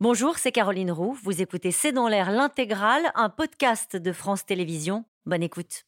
Bonjour, c'est Caroline Roux. Vous écoutez C'est dans l'air l'intégrale, un podcast de France Télévisions. Bonne écoute.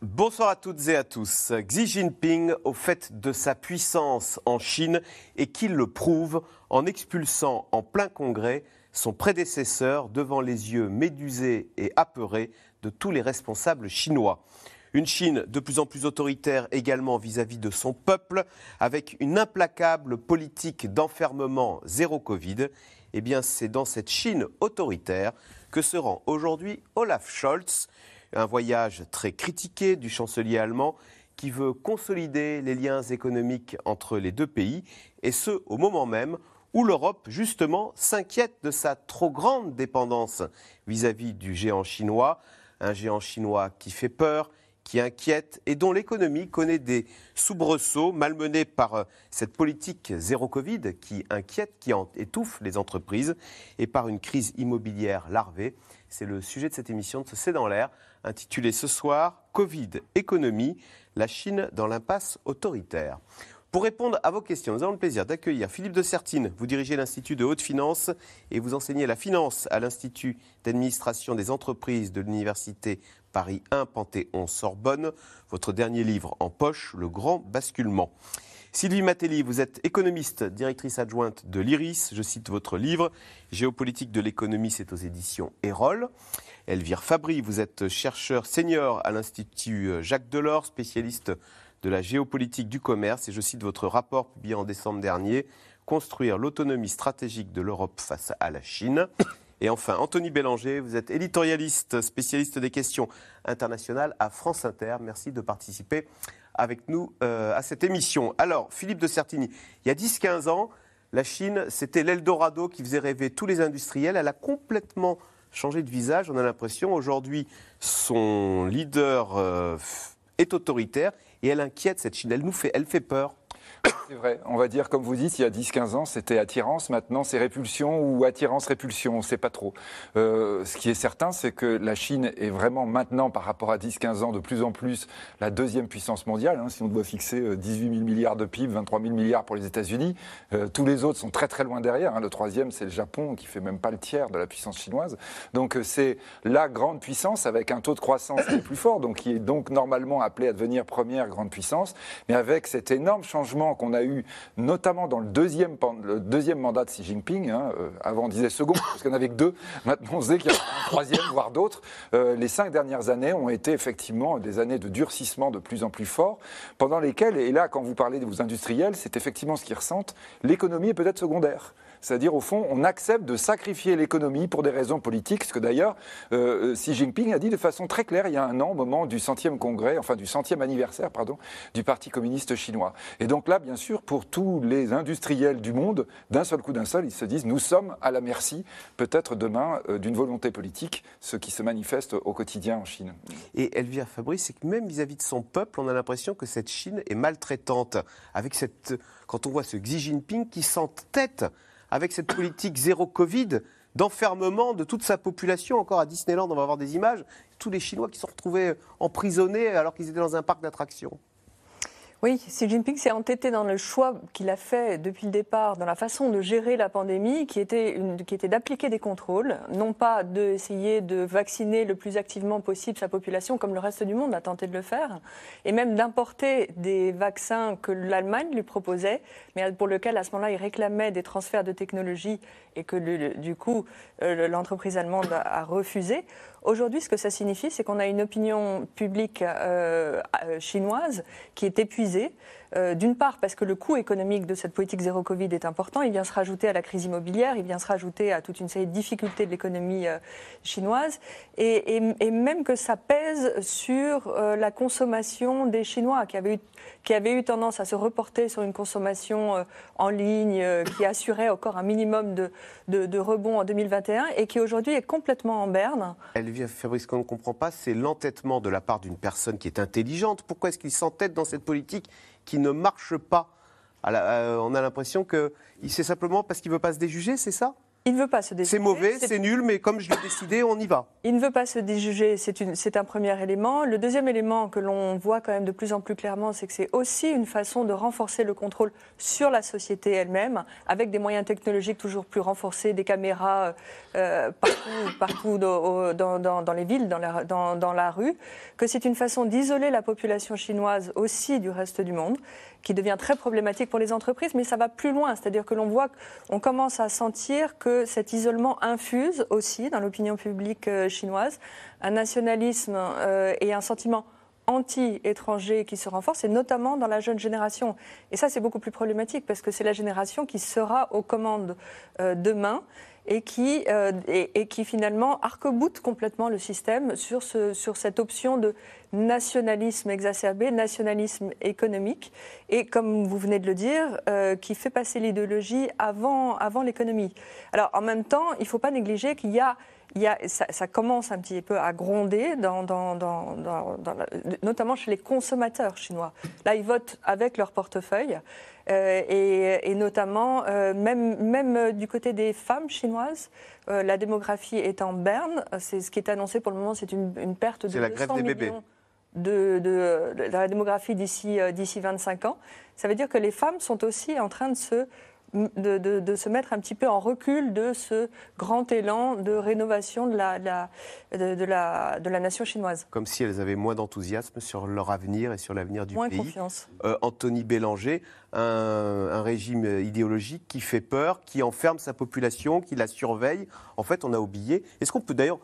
Bonsoir à toutes et à tous. Xi Jinping au fait de sa puissance en Chine et qu'il le prouve en expulsant en plein congrès son prédécesseur devant les yeux médusés et apeurés de tous les responsables chinois. Une Chine de plus en plus autoritaire également vis-à-vis de son peuple, avec une implacable politique d'enfermement zéro Covid. Eh bien, c'est dans cette Chine autoritaire que se rend aujourd'hui Olaf Scholz, un voyage très critiqué du chancelier allemand qui veut consolider les liens économiques entre les deux pays, et ce, au moment même où l'Europe, justement, s'inquiète de sa trop grande dépendance vis-à-vis du géant chinois, un géant chinois qui fait peur, qui inquiète et dont l'économie connaît des soubresauts malmenés par euh, cette politique zéro Covid qui inquiète, qui étouffe les entreprises et par une crise immobilière larvée. C'est le sujet de cette émission de ce C'est dans l'air, intitulée ce soir Covid, économie, la Chine dans l'impasse autoritaire. Pour répondre à vos questions, nous avons le plaisir d'accueillir Philippe de Sertine. Vous dirigez l'Institut de haute finance et vous enseignez la finance à l'Institut d'administration des entreprises de l'Université Paris 1 Panthéon-Sorbonne. Votre dernier livre en poche, Le Grand Basculement. Sylvie Matelli, vous êtes économiste, directrice adjointe de l'IRIS. Je cite votre livre, Géopolitique de l'économie, c'est aux éditions Erol. Elvire Fabry, vous êtes chercheur senior à l'Institut Jacques Delors, spécialiste de la géopolitique du commerce. Et je cite votre rapport publié en décembre dernier, Construire l'autonomie stratégique de l'Europe face à la Chine. Et enfin, Anthony Bélanger, vous êtes éditorialiste, spécialiste des questions internationales à France Inter. Merci de participer avec nous euh, à cette émission. Alors, Philippe de Certigny, il y a 10-15 ans, la Chine, c'était l'Eldorado qui faisait rêver tous les industriels. Elle a complètement changé de visage, on a l'impression. Aujourd'hui, son leader euh, est autoritaire et elle inquiète cette Chine. Elle nous fait, elle fait peur. C'est vrai. On va dire, comme vous dites, il y a 10-15 ans, c'était attirance. Maintenant, c'est répulsion ou attirance-répulsion. On ne sait pas trop. Euh, ce qui est certain, c'est que la Chine est vraiment maintenant, par rapport à 10-15 ans, de plus en plus la deuxième puissance mondiale. Hein, si on doit fixer 18 euh, 000 milliards de PIB, 23 000 milliards pour les États-Unis, euh, tous les autres sont très très loin derrière. Hein. Le troisième, c'est le Japon, qui fait même pas le tiers de la puissance chinoise. Donc c'est la grande puissance avec un taux de croissance qui est plus fort, donc qui est donc normalement appelé à devenir première grande puissance, mais avec cet énorme changement qu'on a eu, notamment dans le deuxième, mandat de Xi Jinping. Hein, euh, avant, on disait second, parce qu'on avait que deux. Maintenant, on sait qu'il y a un troisième, voire d'autres. Euh, les cinq dernières années ont été effectivement des années de durcissement de plus en plus fort, pendant lesquelles, et là, quand vous parlez de vos industriels, c'est effectivement ce qu'ils ressentent, l'économie est peut-être secondaire. C'est-à-dire, au fond, on accepte de sacrifier l'économie pour des raisons politiques, ce que d'ailleurs euh, Xi Jinping a dit de façon très claire il y a un an, au moment du centième congrès, enfin du centième anniversaire, pardon, du Parti communiste chinois. Et donc là, bien sûr, pour tous les industriels du monde, d'un seul coup d'un seul, ils se disent nous sommes à la merci, peut-être demain, euh, d'une volonté politique, ce qui se manifeste au quotidien en Chine. Et Elvire Fabrice, c'est que même vis-à-vis -vis de son peuple, on a l'impression que cette Chine est maltraitante. Avec cette, quand on voit ce Xi Jinping qui s'entête avec cette politique zéro Covid d'enfermement de toute sa population. Encore à Disneyland, on va avoir des images. Tous les Chinois qui sont retrouvés emprisonnés alors qu'ils étaient dans un parc d'attractions. Oui, Xi Jinping s'est entêté dans le choix qu'il a fait depuis le départ, dans la façon de gérer la pandémie, qui était, d'appliquer des contrôles, non pas d'essayer de vacciner le plus activement possible sa population, comme le reste du monde a tenté de le faire, et même d'importer des vaccins que l'Allemagne lui proposait, mais pour lesquels à ce moment-là il réclamait des transferts de technologie et que du coup euh, l'entreprise allemande a refusé. Aujourd'hui, ce que ça signifie, c'est qu'on a une opinion publique euh, euh, chinoise qui est épuisée. Euh, d'une part, parce que le coût économique de cette politique zéro Covid est important, il vient se rajouter à la crise immobilière, il vient se rajouter à toute une série de difficultés de l'économie chinoise, et, même que ça pèse sur la consommation des Chinois, qui avaient, eu, qui avaient eu tendance à se reporter sur une consommation en ligne qui assurait encore un minimum de, de, rebond en 2021, et qui aujourd'hui est complètement en berne. Fabrice, ce qu'on ne comprend pas, c'est l'entêtement de la part d'une personne qui est intelligente. Pourquoi est-ce qu'il s'entête dans cette politique qui ne marche pas. Euh, On a l'impression que c'est simplement parce qu'il ne veut pas se déjuger, c'est ça? Il ne veut pas se déjuger. C'est mauvais, c'est nul, mais comme je l'ai décidé, on y va. Il ne veut pas se déjuger, c'est un premier élément. Le deuxième élément que l'on voit quand même de plus en plus clairement, c'est que c'est aussi une façon de renforcer le contrôle sur la société elle-même, avec des moyens technologiques toujours plus renforcés, des caméras euh, partout, partout dans, dans, dans, les villes, dans la, dans la rue, que c'est une façon d'isoler la population chinoise aussi du reste du monde qui devient très problématique pour les entreprises, mais ça va plus loin. C'est-à-dire que l'on voit qu'on commence à sentir que cet isolement infuse aussi dans l'opinion publique euh, chinoise un nationalisme euh, et un sentiment anti-étranger qui se renforce, et notamment dans la jeune génération. Et ça, c'est beaucoup plus problématique parce que c'est la génération qui sera aux commandes euh, demain et qui, euh, et, qui finalement arc-boute complètement le système sur, ce, sur cette option de nationalisme exacerbé, nationalisme économique, et comme vous venez de le dire, euh, qui fait passer l'idéologie avant, avant l'économie. Alors en même temps, il ne faut pas négliger qu'il y a il y ça, commence un petit peu à gronder, notamment chez les consommateurs chinois. Là, ils votent avec leur portefeuille. Euh, et, et, notamment, euh, même, même euh, du côté des femmes chinoises, la démographie est en berne. C'est ce qui est annoncé pour le moment, c'est une, une, perte de la 200 des millions de, de, de, la démographie d'ici d'ici 25 ans. Ça veut dire que les femmes sont aussi en train de se de, de, se mettre un petit peu en recul de ce grand élan de rénovation de la, de, la, de la nation chinoise. Comme si elles avaient moins d'enthousiasme sur leur avenir et sur l'avenir du moins pays. Confiance. Euh, Anthony Bélanger, un, un, régime idéologique qui fait peur, qui enferme sa population, qui la surveille. En fait, on a oublié. Est-ce qu'on peut d'ailleurs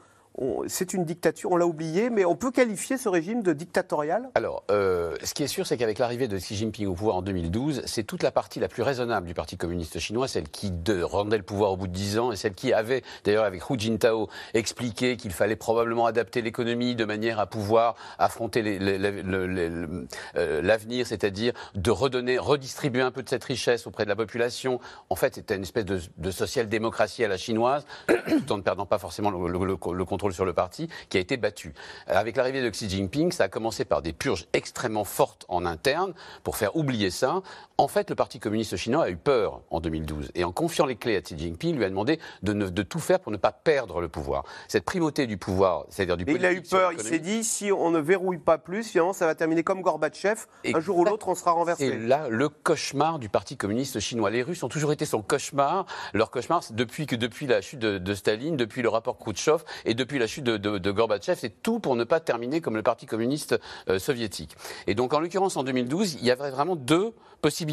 c'est une dictature, on l'a oublié, mais on peut qualifier ce régime de dictatorial? Alors, euh, ce qui est sûr, c'est qu'avec l'arrivée de Xi Jinping au pouvoir en 2012, c'est toute la partie la plus raisonnable du Parti communiste chinois, celle qui rendait le pouvoir au bout de dix ans, et celle qui avait, d'ailleurs avec Hu Jintao, expliqué qu'il fallait probablement adapter l'économie de manière à pouvoir affronter euh, l'avenir, c'est-à-dire de redonner, redistribuer un peu de cette richesse auprès de la population. En fait, c'était une espèce de, social-démocratie à la chinoise, tout en ne perdant pas forcément le contrôle sur le parti, qui a été battu. Avec l'arrivée de Xi Jinping, ça a commencé par des purges extrêmement fortes en interne pour faire oublier ça. En fait, le Parti communiste chinois a eu peur en 2012 et en confiant les clés à Xi Jinping, lui a demandé de, de tout faire pour ne pas perdre le pouvoir. Cette primauté du pouvoir, c'est-à-dire du politique. il a eu peur, il s'est dit si on ne verrouille pas plus, finalement ça va terminer comme Gorbatchev, un jour ou l'autre on sera renversé. Et là, le cauchemar du Parti communiste chinois. Les Russes ont toujours été son cauchemar. Leur cauchemar, c'est depuis que depuis la chute de, de Staline, depuis le rapport Khrouchtchev et depuis la chute de, de, Gorbatchev, c'est tout pour ne pas terminer comme le Parti communiste euh, soviétique. Et donc, en l'occurrence, en 2012, il y avait vraiment deux possibilités.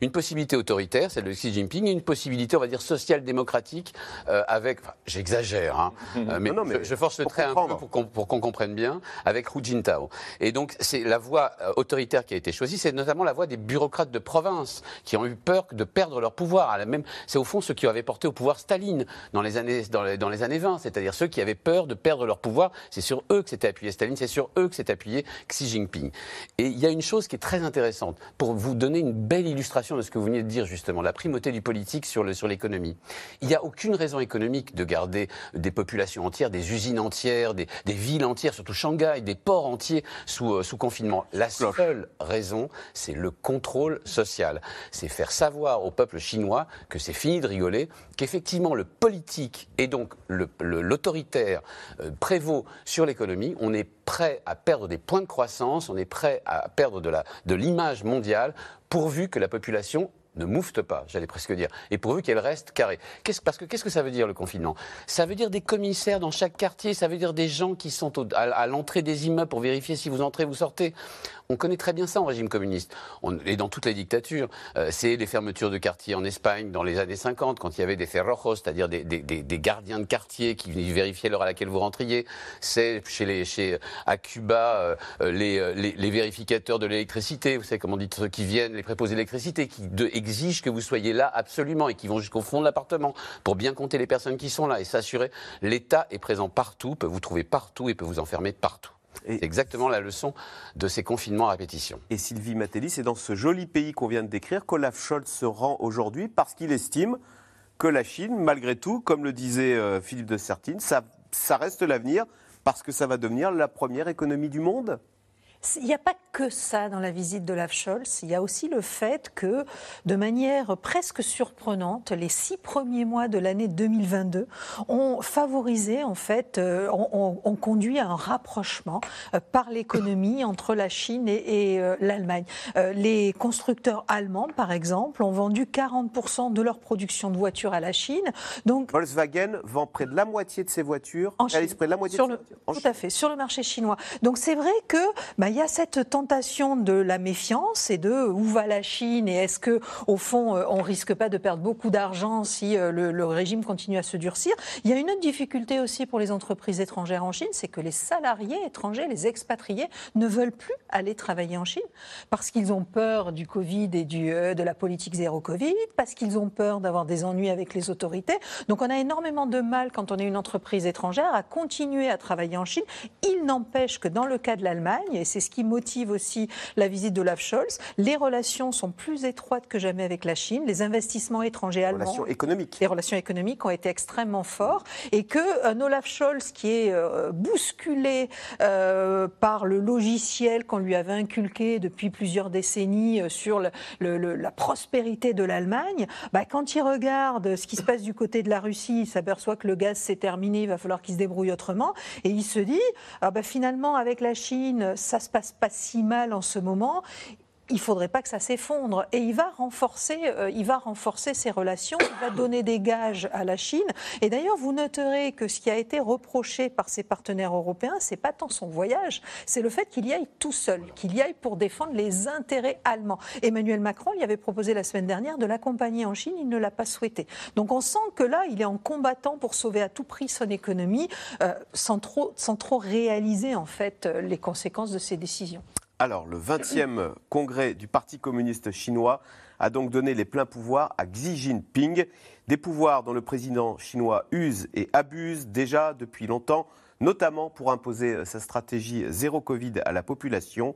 Une possibilité autoritaire, celle de Xi Jinping, et une possibilité, on va dire, social-démocratique, euh, avec, j'exagère, hein, euh, mais, je, force le trait un peu pour qu'on comprenne bien, avec Hu Jintao. Et donc, c'est la voie autoritaire qui a été choisie, c'est notamment la voie des bureaucrates de province, qui ont eu peur de perdre leur pouvoir. Même, c'est au fond ceux qui avaient porté au pouvoir Staline dans les années, dans les, dans les années 20, c'est-à-dire ceux qui avaient peur de perdre leur pouvoir. C'est sur eux que s'était appuyé Staline, c'est sur eux que s'est appuyé Xi Jinping. Et il y a une chose qui est très intéressante pour vous donner une belle illustration de ce que vous venez de dire justement, la primauté du politique sur l'économie. il n'y a aucune raison économique de garder des populations entières, des usines entières, des, villes entières, surtout Shanghai, des ports entiers sous, euh, sous confinement. La seule raison, c'est le contrôle social. C'est faire savoir au peuple chinois que c'est fini de rigoler, qu'effectivement le politique et donc l'autoritaire euh, prévaut sur l'économie. On est prêt à perdre des points de croissance, on est prêt à perdre de l'image mondiale pourvu que la population ne moufte pas, j'allais presque dire, et pourvu qu'elle reste carrée. parce que qu'est-ce que ça veut dire le confinement? Ça veut dire des commissaires dans chaque quartier, ça veut dire des gens qui sont à l'entrée des immeubles pour vérifier si vous entrez, vous sortez. On connaît très bien ça en régime communiste. et dans toutes les dictatures. Euh, c'est les fermetures de quartiers en Espagne dans les années 50, quand il y avait des ferrojos, c'est-à-dire des, gardiens de quartier qui vérifiaient l'heure à laquelle vous rentriez. C'est chez les, chez, à Cuba euh, les, les, vérificateurs de l'électricité, vous savez comment on dit, ceux qui viennent, les préposés d'électricité, qui exigent que vous soyez là absolument et qui vont jusqu'au fond de l'appartement pour bien compter les personnes qui sont là et s'assurer. L'État est présent partout, peut vous trouver partout et peut vous enfermer partout. C'est exactement la leçon de ces confinements à répétition. Et Sylvie Matelli, c'est dans ce joli pays qu'on vient de décrire qu'Olaf Scholz se rend aujourd'hui parce qu'il estime que la Chine, malgré tout, comme le disait euh, Philippe de Sertine, ça, ça reste l'avenir parce que ça va devenir la première économie du monde il n'y a pas que ça dans la visite de Scholz. Il y a aussi le fait que, de manière presque surprenante, les six premiers mois de l'année 2022 ont favorisé, en fait, euh, ont, conduit à un rapprochement euh, par l'économie entre la Chine et, euh, l'Allemagne. les constructeurs allemands, par exemple, ont vendu 40% de leur production de voitures à la Chine. Donc, Volkswagen vend près de la moitié de ses voitures, en Chine, près de la moitié sur le, Tout à fait, sur le marché chinois. Donc c'est vrai que bah, il y a cette tentation de la méfiance et de où va la Chine et est-ce que au fond euh, on risque pas de perdre beaucoup d'argent si euh, le, régime continue à se durcir? Il y a une autre difficulté aussi pour les entreprises étrangères en Chine, c'est que les salariés étrangers, les expatriés, ne veulent plus aller travailler en Chine parce qu'ils ont peur du Covid et du, euh, de la politique zéro Covid, parce qu'ils ont peur d'avoir des ennuis avec les autorités. Donc on a énormément de mal quand on est une entreprise étrangère à continuer à travailler en Chine. Il n'empêche que dans le cas de l'Allemagne, et c'est ce qui motive aussi la visite d'Olaf Scholz. Les relations sont plus étroites que jamais avec la Chine. Les investissements étrangers allemands. Relations économiques. Les relations économiques ont été extrêmement forts. Et que un Olaf Scholz qui est euh, bousculé euh, par le logiciel qu'on lui avait inculqué depuis plusieurs décennies euh, sur la prospérité de l'Allemagne, bah, quand il regarde ce qui se passe du côté de la Russie, il s'aperçoit que le gaz s'est terminé, il va falloir qu'il se débrouille autrement. Et il se dit, ah bah, finalement, avec la Chine, ça se passe pas si mal en ce moment il faudrait pas que ça s'effondre. Et il va renforcer, euh, il va renforcer ses relations, il va donner des gages à la Chine. Et d'ailleurs, vous noterez que ce qui a été reproché par ses partenaires européens, c'est pas tant son voyage, c'est le fait qu'il y aille tout seul, qu'il y aille pour défendre les intérêts allemands. Emmanuel Macron lui avait proposé la semaine dernière de l'accompagner en Chine, il ne l'a pas souhaité. Donc on sent que là, il est en combattant pour sauver à tout prix son économie, euh, sans trop, sans trop réaliser en fait les conséquences de ses décisions. Alors, le 20e congrès du Parti communiste chinois a donc donné les pleins pouvoirs à Xi Jinping, des pouvoirs dont le président chinois use et abuse déjà depuis longtemps, notamment pour imposer sa stratégie zéro Covid à la population.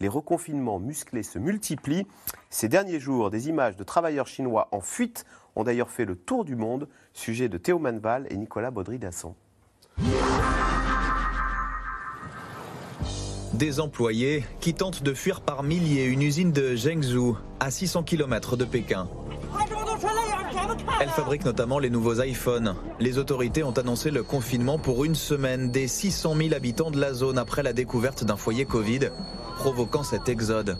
Les reconfinements musclés se multiplient. Ces derniers jours, des images de travailleurs chinois en fuite ont d'ailleurs fait le tour du monde, sujet de Théo Manval et Nicolas Baudry-Dasson. Des employés qui tentent de fuir par milliers une usine de Zhengzhou, à 600 km de Pékin. Elle fabrique notamment les nouveaux iPhones. Les autorités ont annoncé le confinement pour une semaine des 600 000 habitants de la zone après la découverte d'un foyer Covid, provoquant cet exode.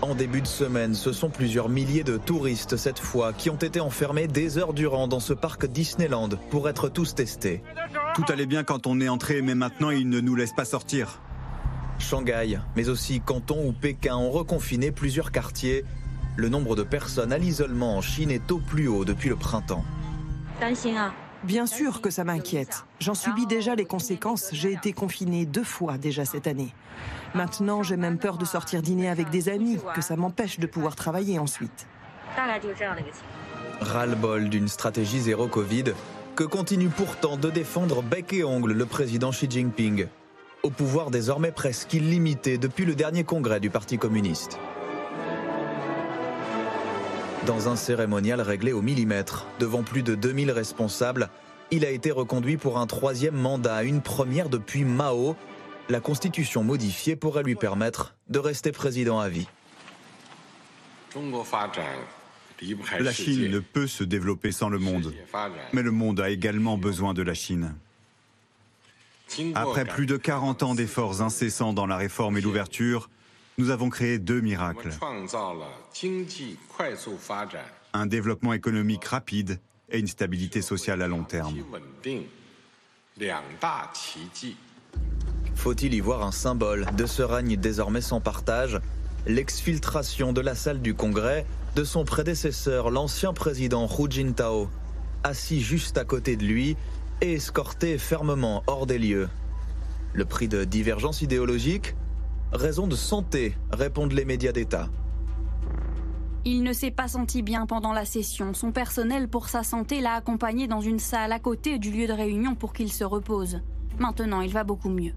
En début de semaine, ce sont plusieurs milliers de touristes cette fois qui ont été enfermés des heures durant dans ce parc Disneyland pour être tous testés. Tout allait bien quand on est entré, mais maintenant ils ne nous laissent pas sortir. Shanghai, mais aussi Canton ou Pékin ont reconfiné plusieurs quartiers. Le nombre de personnes à l'isolement en Chine est au plus haut depuis le printemps. Bien sûr que ça m'inquiète. J'en subis déjà les conséquences. J'ai été confiné deux fois déjà cette année. Maintenant, j'ai même peur de sortir dîner avec des amis, que ça m'empêche de pouvoir travailler ensuite. Ras-le-bol d'une stratégie zéro Covid que continue pourtant de défendre bec et ongle le président Xi Jinping, au pouvoir désormais presque illimité depuis le dernier congrès du Parti communiste. Dans un cérémonial réglé au millimètre, devant plus de 2000 responsables, il a été reconduit pour un troisième mandat, une première depuis Mao, la constitution modifiée pourrait lui permettre de rester président à vie. La Chine ne peut se développer sans le monde, mais le monde a également besoin de la Chine. Après plus de 40 ans d'efforts incessants dans la réforme et l'ouverture, nous avons créé deux miracles. Un développement économique rapide et une stabilité sociale à long terme. Faut-il y voir un symbole de ce règne désormais sans partage? L'exfiltration de la salle du Congrès de son prédécesseur, l'ancien président Hu Jintao, assis juste à côté de lui et escorté fermement hors des lieux. Le prix de divergence idéologique Raison de santé, répondent les médias d'État. Il ne s'est pas senti bien pendant la session. Son personnel pour sa santé l'a accompagné dans une salle à côté du lieu de réunion pour qu'il se repose. Maintenant, il va beaucoup mieux.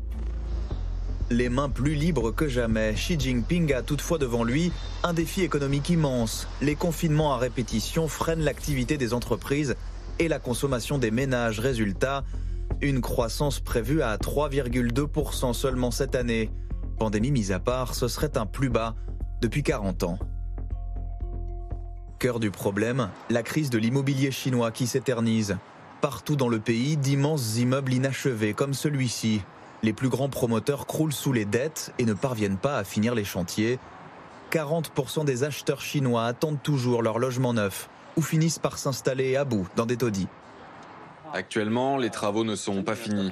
Les mains plus libres que jamais, Xi Jinping a toutefois devant lui un défi économique immense. Les confinements à répétition freinent l'activité des entreprises et la consommation des ménages. Résultat, Une croissance prévue à 3,2% seulement cette année. Pandémie mise à part, ce serait un plus bas depuis 40 ans. Cœur du problème, la crise de l'immobilier chinois qui s'éternise. Partout dans le pays, d'immenses immeubles inachevés comme celui-ci. Les plus grands promoteurs croulent sous les dettes et ne parviennent pas à finir les chantiers. 40% des acheteurs chinois attendent toujours leur logement neuf ou finissent par s'installer à bout dans des taudis. Actuellement, les travaux ne sont pas finis.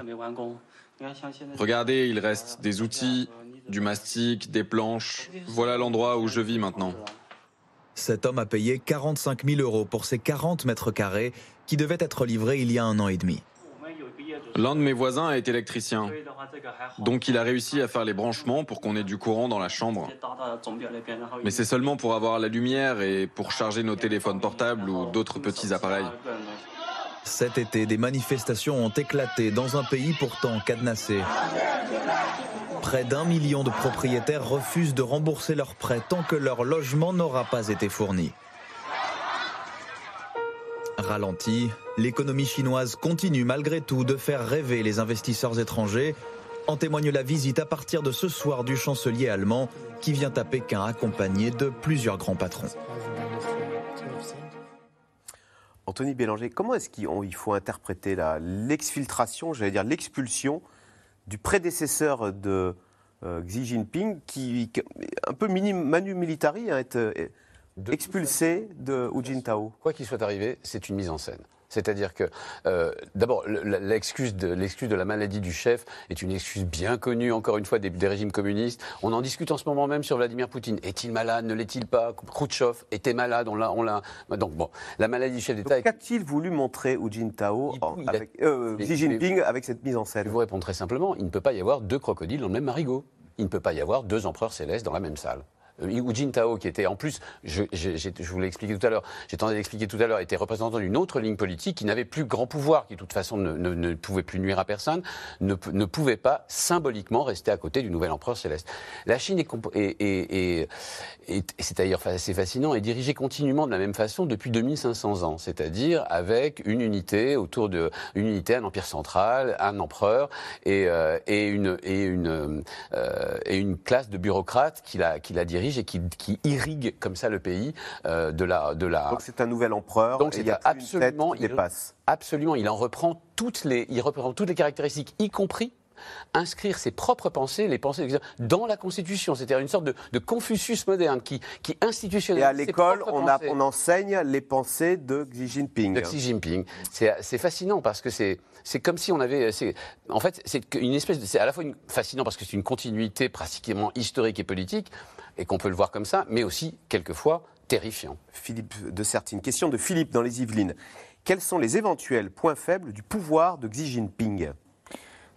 Regardez, il reste des outils, du mastic, des planches. Voilà l'endroit où je vis maintenant. Cet homme a payé 45 000 euros pour ces 40 mètres carrés qui devaient être livrés il y a un an et demi. L'un de mes voisins est électricien. Donc il a réussi à faire les branchements pour qu'on ait du courant dans la chambre. Mais c'est seulement pour avoir la lumière et pour charger nos téléphones portables ou d'autres petits appareils. Cet été, des manifestations ont éclaté dans un pays pourtant cadenassé. Près d'un million de propriétaires refusent de rembourser leurs prêts tant que leur logement n'aura pas été fourni. Ralenti, l'économie chinoise continue malgré tout de faire rêver les investisseurs étrangers. En témoigne la visite à partir de ce soir du chancelier allemand qui vient à Pékin accompagné de plusieurs grands patrons. Anthony Bélanger, comment est-ce qu'il faut interpréter l'exfiltration, j'allais dire l'expulsion du prédécesseur de euh, Xi Jinping, qui, un peu manu militari, a été euh, expulsé de Hu Jintao Quoi qu'il soit arrivé, c'est une mise en scène. C'est-à-dire que, euh, d'abord, l'excuse de, de, la maladie du chef est une excuse bien connue, encore une fois, des, régimes communistes. On en discute en ce moment même sur Vladimir Poutine. Est-il malade Ne l'est-il pas? Khrouchtchev était malade, on l'a... On l'a... Donc, bon, la maladie du chef d'État... Qu'a-t-il voulu montrer Hu Jintao, avec, euh, Xi Jinping, avec cette mise en scène? Je vous réponds très simplement, il ne peut pas y avoir deux crocodiles dans le même marigot. Il ne peut pas y avoir deux empereurs célestes dans la même salle. Euh, Hu Jintao, qui était en plus, je, vous l'ai expliqué tout à l'heure, j'ai tenté d'expliquer tout à l'heure, était représentant d'une autre ligne politique qui n'avait plus grand pouvoir, qui de toute façon ne, pouvait plus nuire à personne, ne, pouvait pas symboliquement rester à côté du nouvel empereur céleste. La Chine est, c'est d'ailleurs assez fascinant, est dirigée continuellement de la même façon depuis 2500 ans, c'est-à-dire avec une unité autour de, une unité, un empire central, un empereur et, euh, une, et, une, euh, et une classe de bureaucrates qui la, qui la dirige et qui, irrigue comme ça le pays euh, de la de la. Donc c'est un nouvel empereur. Donc c'est absolument il dépasse. Absolument, il en reprend toutes les il reprend toutes les caractéristiques, y compris inscrire ses propres pensées, les pensées dans la Constitution. C'est-à-dire une sorte de, Confucius moderne qui, qui institutionnalise. Et à l'école, on, on, enseigne les pensées de Xi Jinping. De Xi Jinping. C'est fascinant parce que c'est c'est comme si on avait. En fait, c'est une espèce. C'est à la fois fascinant parce que c'est une continuité pratiquement historique et politique, et qu'on peut le voir comme ça, mais aussi, quelquefois, terrifiant. Philippe de Sertine, question de Philippe dans les Yvelines. Quels sont les éventuels points faibles du pouvoir de Xi Jinping?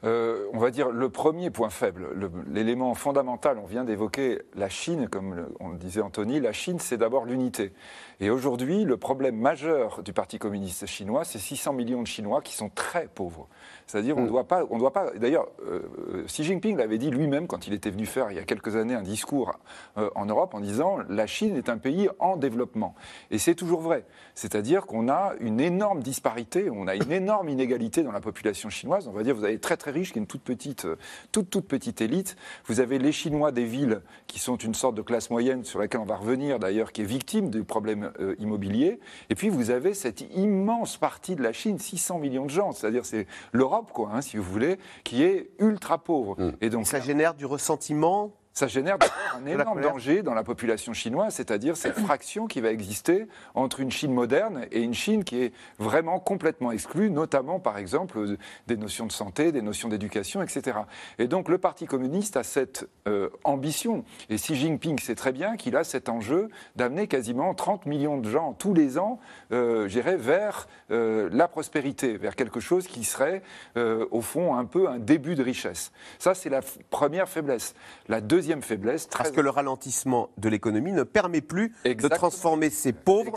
Euh, on va dire le premier point faible, l'élément fondamental, on vient d'évoquer la Chine, comme on le disait Anthony, la Chine c'est d'abord l'unité. Et aujourd'hui, le problème majeur du Parti communiste chinois, c'est 600 millions de Chinois qui sont très pauvres. C'est-à-dire, on ne mm. doit pas. On doit pas D'ailleurs, euh, Xi Jinping l'avait dit lui-même quand il était venu faire il y a quelques années un discours euh, en Europe en disant la Chine est un pays en développement. Et c'est toujours vrai. C'est-à-dire qu'on a une énorme disparité, on a une énorme inégalité dans la population chinoise. On va dire, vous avez très très riche, qui est une toute petite, euh, toute toute petite élite. Vous avez les Chinois des villes qui sont une sorte de classe moyenne sur laquelle on va revenir d'ailleurs, qui est victime du problème immobilier. Et puis vous avez cette immense partie de la Chine, 600 millions de gens. C'est-à-dire c'est l'Europe quoi, hein, si vous voulez, qui est ultra pauvre. Mm. Et donc ça génère du ressentiment ça génère un énorme danger dans la population chinoise, c'est-à-dire cette fraction qui va exister entre une Chine moderne et une Chine qui est vraiment complètement exclue, notamment par exemple des notions de santé, des notions d'éducation, etc. Et donc le Parti communiste a cette euh, ambition, et Xi Jinping sait très bien qu'il a cet enjeu d'amener quasiment 30 millions de gens tous les ans, euh, vers euh, la prospérité, vers quelque chose qui serait euh, au fond un peu un début de richesse. Ça, c'est la première faiblesse. La deuxième deuxième faiblesse. Parce que le ralentissement de l'économie ne permet plus de transformer ces pauvres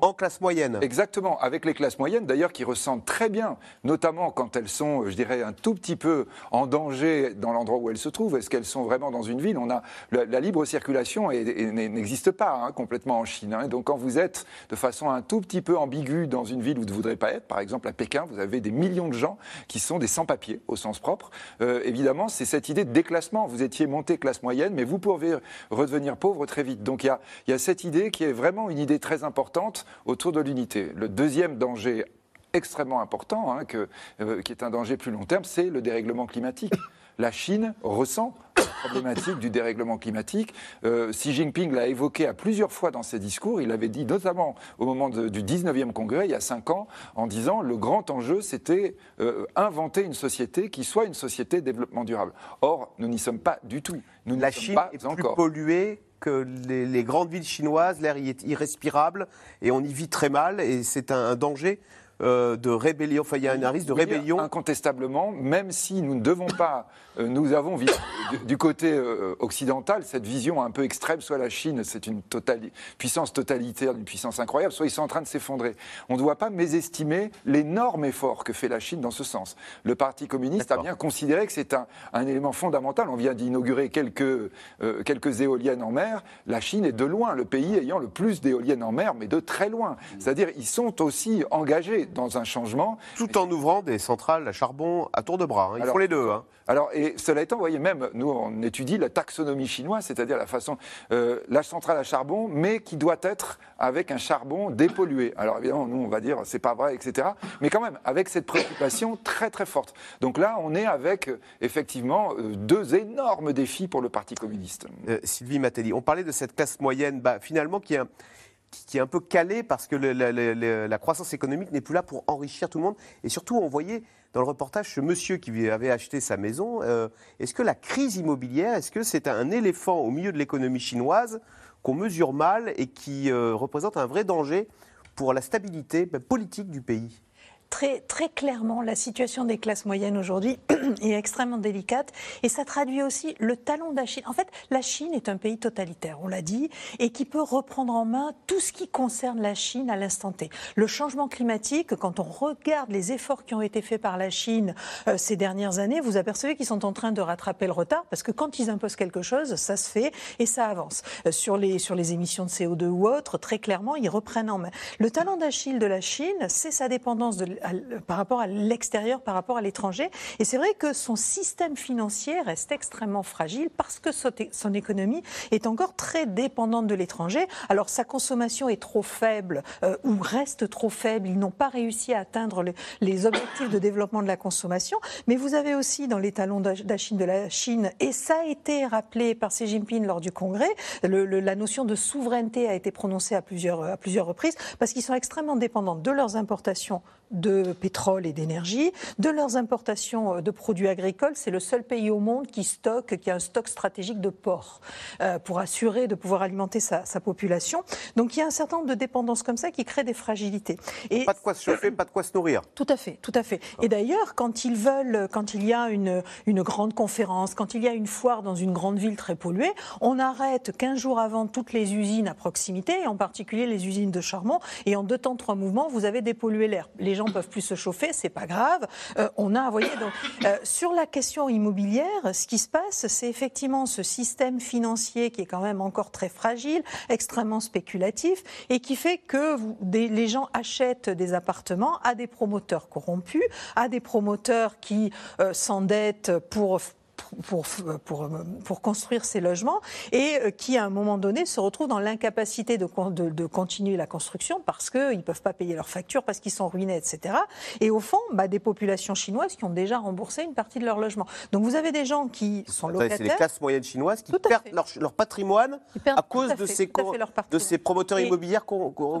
en classe moyenne. Exactement, avec les classes moyennes d'ailleurs qui ressentent très bien, notamment quand elles sont, je dirais, un tout petit peu en danger dans l'endroit où elles se trouvent. Est-ce qu'elles sont vraiment dans une ville? On a la, libre circulation n'existe pas hein, complètement en Chine. Hein. Donc quand vous êtes de façon un tout petit peu ambiguë dans une ville où vous ne voudrez pas être, par exemple à Pékin, vous avez des millions de gens qui sont des sans-papiers au sens propre. Euh, évidemment, c'est cette idée de déclassement. Vous étiez monté classe moyenne, mais vous pouvez redevenir pauvre très vite. Donc il y a, cette idée qui est vraiment une idée très importante autour de l'unité. Le deuxième danger extrêmement important, hein, euh, qui est un danger plus long terme, c'est le dérèglement climatique. La Chine ressent la problématique du dérèglement climatique. Euh, Xi Jinping l'a évoqué à plusieurs fois dans ses discours. Il avait dit notamment au moment du 19e congrès, il y a cinq ans, en disant le grand enjeu, c'était euh, inventer une société qui soit une société de développement durable. Or, nous n'y sommes pas du tout. Nous la Chine pas est encore. plus polluée que les, grandes villes chinoises, l'air y est irrespirable et on y vit très mal et c'est un danger euh, de rébellion, enfin il y a un risque de rébellion. Incontestablement, même si nous ne devons pas, euh, nous avons du, côté euh, occidental cette vision un peu extrême, soit la Chine c'est une puissance totalitaire, une puissance incroyable, soit ils sont en train de s'effondrer. On ne doit pas mésestimer l'énorme effort que fait la Chine dans ce sens. Le Parti communiste a bien considéré que c'est un, élément fondamental. On vient d'inaugurer quelques, quelques éoliennes en mer. La Chine est de loin le pays ayant le plus d'éoliennes en mer, mais de très loin. C'est-à-dire ils sont aussi engagés dans un changement. Tout en ouvrant des centrales à charbon à tour de bras. Hein. Ils font les deux. Hein. Alors, et cela étant, vous voyez, même nous, on étudie la taxonomie chinoise, c'est-à-dire la façon, euh, la centrale à charbon, mais qui doit être avec un charbon dépollué. Alors, évidemment, nous, on va dire, c'est pas vrai, etc. Mais quand même, avec cette préoccupation très, très forte. Donc là, on est avec, effectivement, euh, deux énormes défis pour le Parti communiste. Euh, Sylvie Matelli, on parlait de cette classe moyenne, bah, finalement, qui est un qui est un peu calé parce que la croissance économique n'est plus là pour enrichir tout le monde. Et surtout, on voyait dans le reportage ce monsieur qui avait acheté sa maison. Euh, est-ce que la crise immobilière, est-ce que c'est un éléphant au milieu de l'économie chinoise qu'on mesure mal et qui euh, représente un vrai danger pour la stabilité ben, politique du pays? Très, très, clairement, la situation des classes moyennes aujourd'hui est extrêmement délicate et ça traduit aussi le talon d'Achille. En fait, la Chine est un pays totalitaire, on l'a dit, et qui peut reprendre en main tout ce qui concerne la Chine à l'instant T. Le changement climatique, quand on regarde les efforts qui ont été faits par la Chine euh, ces dernières années, vous apercevez qu'ils sont en train de rattraper le retard parce que quand ils imposent quelque chose, ça se fait et ça avance. Euh, sur, les, sur les émissions de CO2 ou autres, très clairement, ils reprennent en main. Le talent d'Achille de la Chine, c'est sa dépendance de par rapport à l'extérieur, par rapport à l'étranger. Et c'est vrai que son système financier reste extrêmement fragile parce que son économie est encore très dépendante de l'étranger. Alors sa consommation est trop faible euh, ou reste trop faible. Ils n'ont pas réussi à atteindre les objectifs de développement de la consommation. Mais vous avez aussi dans les talons de la Chine, et ça a été rappelé par Xi Jinping lors du congrès, la notion de souveraineté a été prononcée à plusieurs, à plusieurs reprises parce qu'ils sont extrêmement dépendants de leurs importations de pétrole et d'énergie, de leurs importations euh, de produits agricoles. C'est le seul pays au monde qui stocke, qui a un stock stratégique de porc euh, pour assurer de pouvoir alimenter sa, population. Donc il y a un certain nombre de dépendances comme ça qui créent des fragilités. Et pas de quoi se chauffer, pas de quoi se nourrir. Tout à fait, tout à fait. Et d'ailleurs, quand ils veulent, quand il y a une, une grande conférence, quand il y a une foire dans une grande ville très polluée, on arrête 15 jours avant toutes les usines à proximité, en particulier les usines de charbon, et en deux temps, trois mouvements, vous avez dépollué l'air. Les gens peuvent plus se chauffer, c'est pas grave. Euh, on a, donc euh, sur la question immobilière, ce qui se passe, c'est effectivement ce système financier qui est quand même encore très fragile, extrêmement spéculatif, et qui fait que les gens achètent des appartements à des promoteurs corrompus, à des promoteurs qui euh, s'endettent pour pour, pour, pour, construire ces logements et euh, qui, à un moment donné, se retrouvent dans l'incapacité de, de, de, continuer la construction parce qu'ils ne peuvent pas payer leurs factures, parce qu'ils sont ruinés, etc. Et au fond, bah, des populations chinoises qui ont déjà remboursé une partie de leur logement. Donc vous avez des gens qui sont locataires. C'est les classes moyennes chinoises qui perdent leur, leur, patrimoine à cause de, ces, de ces promoteurs immobiliers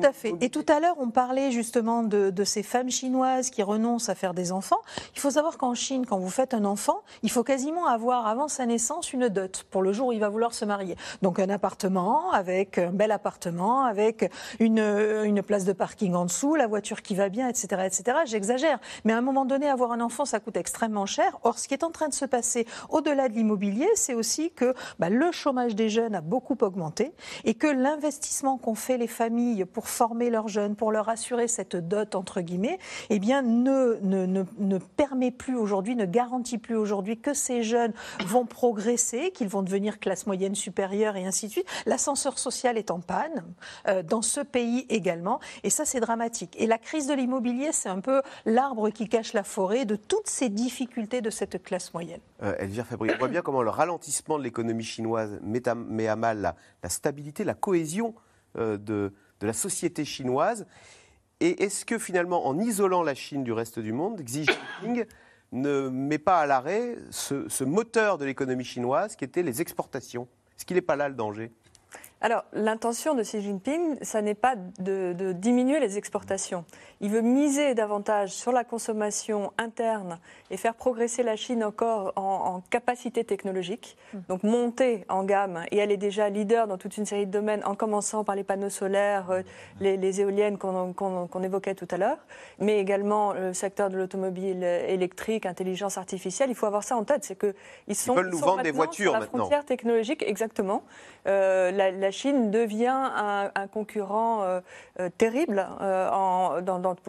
Tout à fait. Et tout à l'heure, on parlait justement de, de ces femmes chinoises qui renoncent à faire des enfants. Il faut savoir qu'en Chine, quand vous faites un enfant, il faut quasiment avoir avant sa naissance une dot pour le jour où il va vouloir se marier. Donc un appartement avec un bel appartement, avec une, une place de parking en dessous, la voiture qui va bien, etc., etc. J'exagère, mais à un moment donné, avoir un enfant, ça coûte extrêmement cher. Or, ce qui est en train de se passer au-delà de l'immobilier, c'est aussi que bah, le chômage des jeunes a beaucoup augmenté et que l'investissement qu'ont fait les familles pour former leurs jeunes, pour leur assurer cette dot entre guillemets, eh bien ne, ne, ne permet plus aujourd'hui, ne garantit plus aujourd'hui que ces jeunes vont progresser, qu'ils vont devenir classe moyenne supérieure et ainsi de suite. L'ascenseur social est en panne euh, dans ce pays également et ça c'est dramatique. Et la crise de l'immobilier, c'est un peu l'arbre qui cache la forêt de toutes ces difficultés de cette classe moyenne. Euh, Elvire Fabry, on voit bien comment le ralentissement de l'économie chinoise met à, mal la, la, stabilité, la cohésion euh, de, de, la société chinoise. Et est-ce que finalement, en isolant la Chine du reste du monde, Xi Jinping ne met pas à l'arrêt ce, moteur de l'économie chinoise qui était les exportations. Est-ce qu'il n'est pas là le danger? Alors, l'intention de Xi Jinping, ça n'est pas de, de, diminuer les exportations. Il veut miser davantage sur la consommation interne et faire progresser la Chine encore en, en capacité technologique. Mmh. Donc, monter en gamme. Et elle est déjà leader dans toute une série de domaines, en commençant par les panneaux solaires, euh, les, les, éoliennes qu'on qu qu évoquait tout à l'heure, mais également le secteur de l'automobile électrique, intelligence artificielle. Il faut avoir ça en tête. C'est qu'ils sont, ils veulent nous sont vendre des voitures sur la maintenant. frontière technologique, exactement. Euh, la, la Chine devient un, concurrent euh, euh, terrible euh,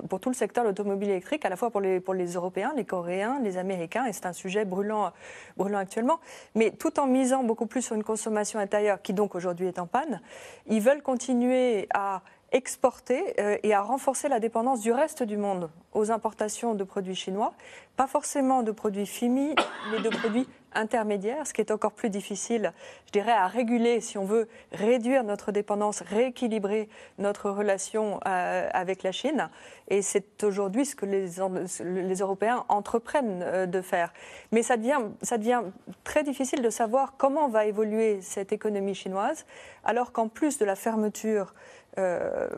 pour tout le secteur de l'automobile électrique, à la fois pour les, pour les Européens, les Coréens, les Américains, et c'est un sujet brûlant, brûlant actuellement. Mais tout en misant beaucoup plus sur une consommation intérieure, qui donc aujourd'hui est en panne, ils veulent continuer à exporter euh, et à renforcer la dépendance du reste du monde aux importations de produits chinois, pas forcément de produits finis, mais de produits intermédiaires, ce qui est encore plus difficile, je dirais, à réguler si on veut réduire notre dépendance, rééquilibrer notre relation euh, avec la Chine. Et c'est aujourd'hui ce que les, Européens entreprennent euh, de faire. Mais ça devient très difficile de savoir comment va évoluer cette économie chinoise, alors qu'en plus de la fermeture euh,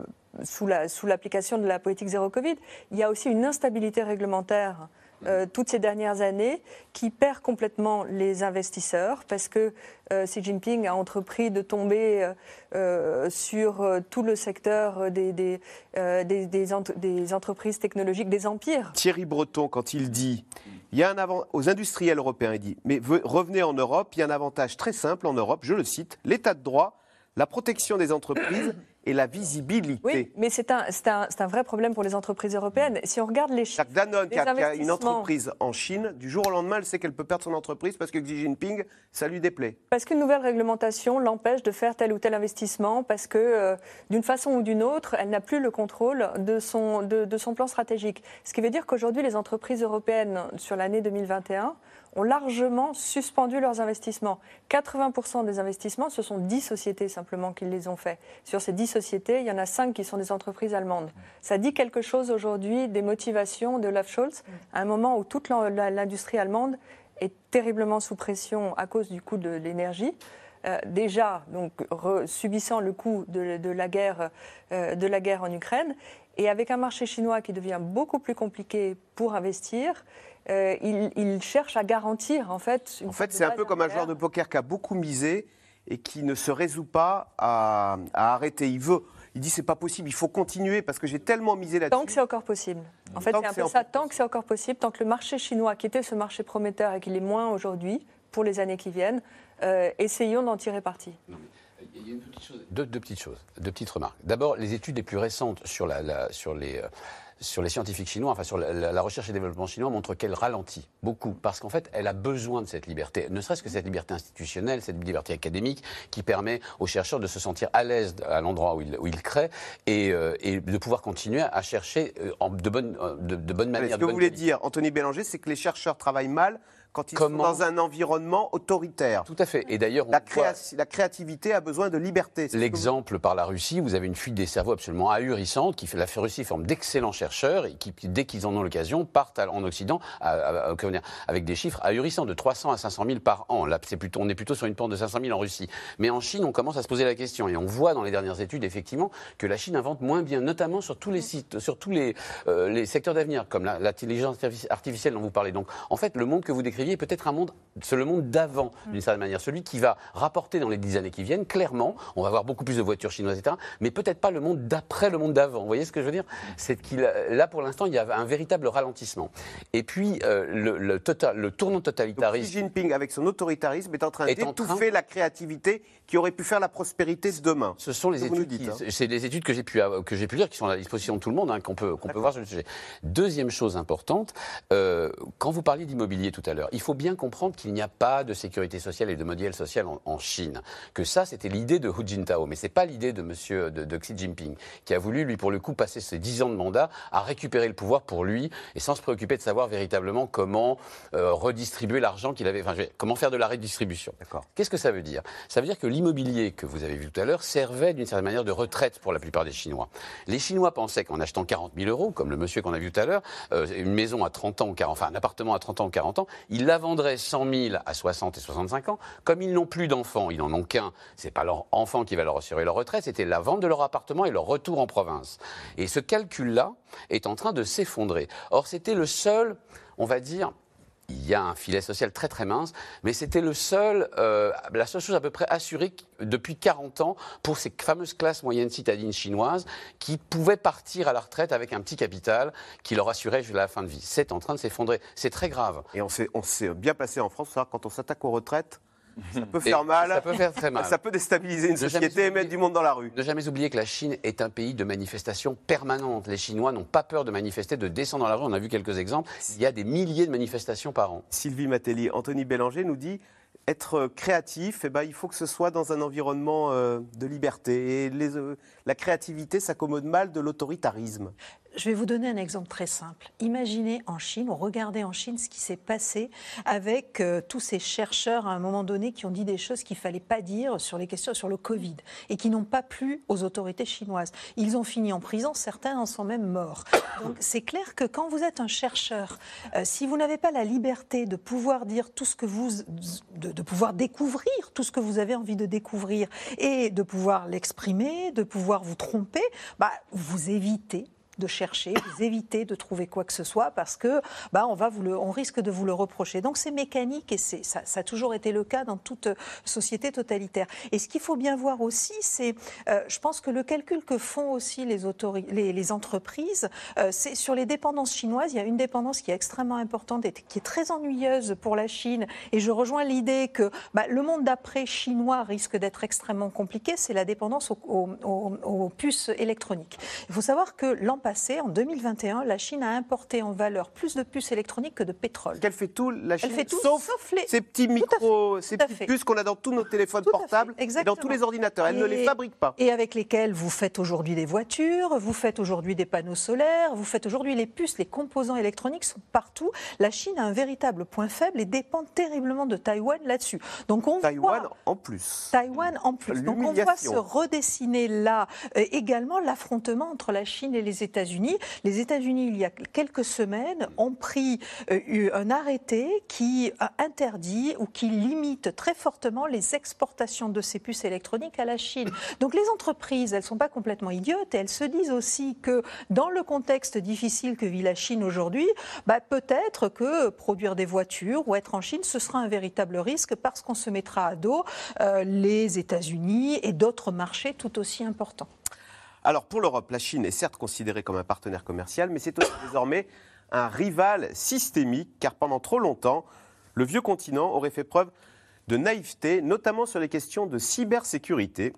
sous l'application la, sous de la politique zéro Covid, il y a aussi une instabilité réglementaire euh, toutes ces dernières années qui perd complètement les investisseurs parce que euh, Xi Jinping a entrepris de tomber euh, sur tout le secteur des, des, des, des, ent des entreprises technologiques, des empires. Thierry Breton, quand il dit il y a un avant... aux industriels européens, il dit mais revenez en Europe, il y a un avantage très simple en Europe, je le cite, l'état de droit, la protection des entreprises et la visibilité. Oui, mais c'est un, un, un, vrai problème pour les entreprises européennes. Si on regarde les chiffres. Danone, qui a, qui a, une entreprise en Chine, du jour au lendemain, elle sait qu'elle peut perdre son entreprise parce que Xi Jinping, ça lui déplaît. Parce qu'une nouvelle réglementation l'empêche de faire tel ou tel investissement, parce que euh, d'une façon ou d'une autre, elle n'a plus le contrôle de son, de, de son plan stratégique. Ce qui veut dire qu'aujourd'hui, les entreprises européennes, sur l'année 2021, ont largement suspendu leurs investissements. 80% des investissements, ce sont 10 sociétés simplement qui les ont faits. Sur ces 10 sociétés, il y en a 5 qui sont des entreprises allemandes. Ça dit quelque chose aujourd'hui des motivations de Olaf Scholz, à un moment où toute l'industrie allemande est terriblement sous pression à cause du coût de l'énergie. Euh, déjà donc subissant le coût de, la guerre, euh, de la guerre en Ukraine, et avec un marché chinois qui devient beaucoup plus compliqué pour investir, euh, il, il, cherche à garantir en fait. en fait, c'est un peu comme un joueur de poker qui a beaucoup misé et qui ne se résout pas à, à arrêter. Il veut. Il dit c'est pas possible, il faut continuer parce que j'ai tellement misé là-dessus. Tant que c'est encore possible. En fait, c'est un peu ça. Tant que c'est encore possible, tant que le marché chinois, qui était ce marché prometteur et qu'il est moins aujourd'hui pour les années qui viennent, euh, essayons d'en tirer parti. Non, il y a une petite chose. Deux, deux, petites choses, deux petites remarques. D'abord, les études les plus récentes sur, la, la, sur les. Euh, sur les scientifiques chinois, enfin sur la, la, recherche et développement chinois, montre qu'elle ralentit beaucoup, parce qu'en fait, elle a besoin de cette liberté, ne serait-ce que cette liberté institutionnelle, cette liberté académique, qui permet aux chercheurs de se sentir à l'aise à l'endroit où ils, où ils créent et, euh, et, de pouvoir continuer à chercher euh, en, de bonne, de, de bonne manière. Ce que vous voulez dire, Anthony Bélanger, c'est que les chercheurs travaillent mal quand ils Comment... sont dans un environnement autoritaire. Tout à fait. Et d'ailleurs, la, créa la, créativité a besoin de liberté. L'exemple vous... par la Russie, vous avez une fuite des cerveaux absolument ahurissante qui fait la Russie forme d'excellents chercheurs et qui, dès qu'ils en ont l'occasion, partent en Occident à, à, à, avec des chiffres ahurissants de 300 à 500 000 par an. Là, c'est plutôt, on est plutôt sur une pente de 500 000 en Russie. Mais en Chine, on commence à se poser la question et on voit dans les dernières études effectivement que la Chine invente moins bien, notamment sur tous les sites, sur tous les, euh, les secteurs d'avenir, comme l'intelligence artificielle dont vous parlez. Donc, en fait, le monde que vous décrivez est peut-être un monde, c'est le monde d'avant, mm. d'une certaine manière. Celui qui va rapporter dans les dix années qui viennent, clairement, on va avoir beaucoup plus de voitures chinoises, etc. Mais peut-être pas le monde d'après le monde d'avant. Vous voyez ce que je veux dire? C'est qu'il, là, pour l'instant, il y a un véritable ralentissement. Et puis, euh, le, le, total, le tournant totalitariste. Xi Jinping, avec son autoritarisme, est en train d'étouffer la créativité qui aurait pu faire la prospérité de demain. Ce sont les études, hein. c'est des études que j'ai pu, que j'ai pu lire, qui sont à la disposition de tout le monde, hein, qu'on peut, qu'on peut voir sur le sujet. Deuxième chose importante, euh, quand vous parliez d'immobilier tout à l'heure, il faut bien comprendre qu'il n'y a pas de sécurité sociale et de modèle social en, Chine. Que ça, c'était l'idée de Hu Jintao, mais c'est pas l'idée de Monsieur de, Xi Jinping, qui a voulu, lui, pour le coup, passer ses dix ans de mandat à récupérer le pouvoir pour lui et sans se préoccuper de savoir véritablement comment euh, redistribuer l'argent qu'il avait, enfin, comment faire de la redistribution. Qu'est-ce que ça veut dire? Ça veut dire que l'immobilier que vous avez vu tout à l'heure servait d'une certaine manière de retraite pour la plupart des Chinois. Les Chinois pensaient qu'en achetant 40 000 euros, comme le monsieur qu'on a vu tout à l'heure, euh, une maison à 30 ans, ou 40, enfin un appartement à 30 ans ou 40 ans, ils la vendraient 100 000 à 60 et 65 ans. Comme ils n'ont plus d'enfants, ils n'en ont qu'un, c'est pas leur enfant qui va leur assurer leur retraite, c'était la vente de leur appartement et leur retour en province. Et ce calcul-là est en train de s'effondrer. Or, c'était le seul, on va dire, il y a un filet social très très mince, mais c'était le seul, euh, la seule chose à peu près assurée depuis 40 ans pour ces fameuses classes moyennes citadines chinoises qui pouvaient partir à la retraite avec un petit capital qui leur assurait jusqu'à la fin de vie. C'est en train de s'effondrer. C'est très grave. Et on s'est bien passé en France, quand on s'attaque aux retraites, ça peut faire mal. Ça peut faire très mal. Ça peut déstabiliser une société et mettre du monde dans la rue. Ne jamais oublier que la Chine est un pays de manifestation permanente. Les Chinois n'ont pas peur de manifester, de descendre dans la rue. On a vu quelques exemples. Il y a des milliers de manifestations par an. Sylvie Matelli, Anthony Bélanger nous dit être créatif, eh ben, il faut que ce soit dans un environnement euh, de liberté. Et les, euh, la créativité s'accommode mal de l'autoritarisme. Je vais vous donner un exemple très simple. Imaginez en Chine, ou regardez en Chine ce qui s'est passé avec euh, tous ces chercheurs à un moment donné qui ont dit des choses qu'il ne fallait pas dire sur les questions sur le Covid et qui n'ont pas plu aux autorités chinoises. Ils ont fini en prison, certains en sont même morts. Donc c'est clair que quand vous êtes un chercheur, euh, si vous n'avez pas la liberté de pouvoir dire tout ce que vous, de, de pouvoir découvrir tout ce que vous avez envie de découvrir et de pouvoir l'exprimer, de pouvoir vous tromper, bah, vous évitez de chercher, vous évitez de trouver quoi que ce soit parce que bah, on, va on risque de vous le reprocher. Donc c'est mécanique et ça, a toujours été le cas dans toute société totalitaire. Et ce qu'il faut bien voir aussi, c'est, euh, je pense que le calcul que font aussi les, les, entreprises, euh, c'est sur les dépendances chinoises. Il y a une dépendance qui est extrêmement importante et qui est très ennuyeuse pour la Chine. Et je rejoins l'idée que bah, le monde d'après chinois risque d'être extrêmement compliqué, c'est la dépendance aux, aux puces électroniques. Il faut savoir que l'an en 2021, la Chine a importé en valeur plus de puces électroniques que de pétrole. Elle fait tout, la Chine, fait tout, sauf, ces petits micros, ces petites puces qu'on a dans tous nos téléphones portables et dans tous les ordinateurs. Elle ne les fabrique pas. Et avec lesquelles vous faites aujourd'hui des voitures, vous faites aujourd'hui des panneaux solaires, vous faites aujourd'hui les puces, les composants électroniques sont partout. La Chine a un véritable point faible et dépend terriblement de Taïwan là-dessus. Donc on Taïwan en plus. Taïwan en plus. Donc on voit se redessiner là euh, également l'affrontement entre la Chine et les États Les États-Unis, il y a quelques semaines, ont pris euh, un arrêté qui interdit ou qui limite très fortement les exportations de ces puces électroniques à la Chine. Donc les entreprises, elles ne sont pas complètement idiotes et elles se disent aussi que dans le contexte difficile que vit la Chine aujourd'hui, bah, peut-être que produire des voitures ou être en Chine, ce sera un véritable risque parce qu'on se mettra à dos euh, les États-Unis et d'autres marchés tout aussi importants. Alors pour l'Europe, la Chine est certes considérée comme un partenaire commercial, mais c'est aussi désormais un rival systémique, car pendant trop longtemps, le vieux continent aurait fait preuve de naïveté, notamment sur les questions de cybersécurité.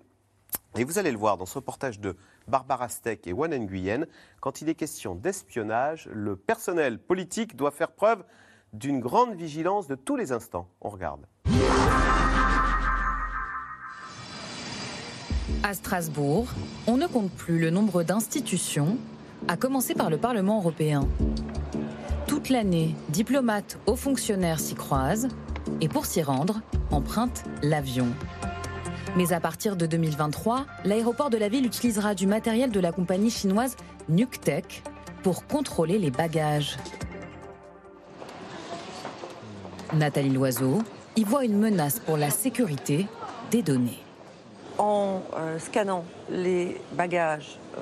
Et vous allez le voir dans ce reportage de Barbara Steck et Wan Nguyen, quand il est question d'espionnage, le personnel politique doit faire preuve d'une grande vigilance de tous les instants. On regarde. À Strasbourg, on ne compte plus le nombre d'institutions, à commencer par le Parlement européen. Toute l'année, diplomates, hauts fonctionnaires s'y croisent et pour s'y rendre, empruntent l'avion. Mais à partir de 2023, l'aéroport de la ville utilisera du matériel de la compagnie chinoise Nuktech pour contrôler les bagages. Nathalie Loiseau y voit une menace pour la sécurité des données en euh, scannant les bagages euh,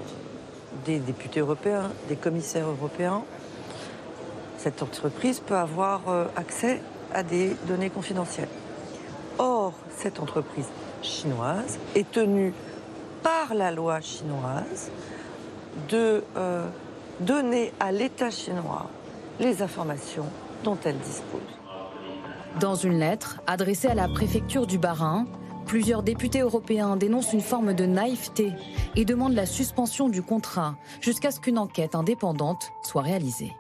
des députés européens, des commissaires européens, cette entreprise peut avoir euh, accès à des données confidentielles. Or, cette entreprise chinoise est tenue par la loi chinoise de donner à l'État chinois les informations dont elle dispose. Dans une lettre adressée à la préfecture du Bas-Rhin, plusieurs députés européens dénoncent une forme de naïveté et demandent la suspension du contrat jusqu'à ce qu'une enquête indépendante soit réalisée.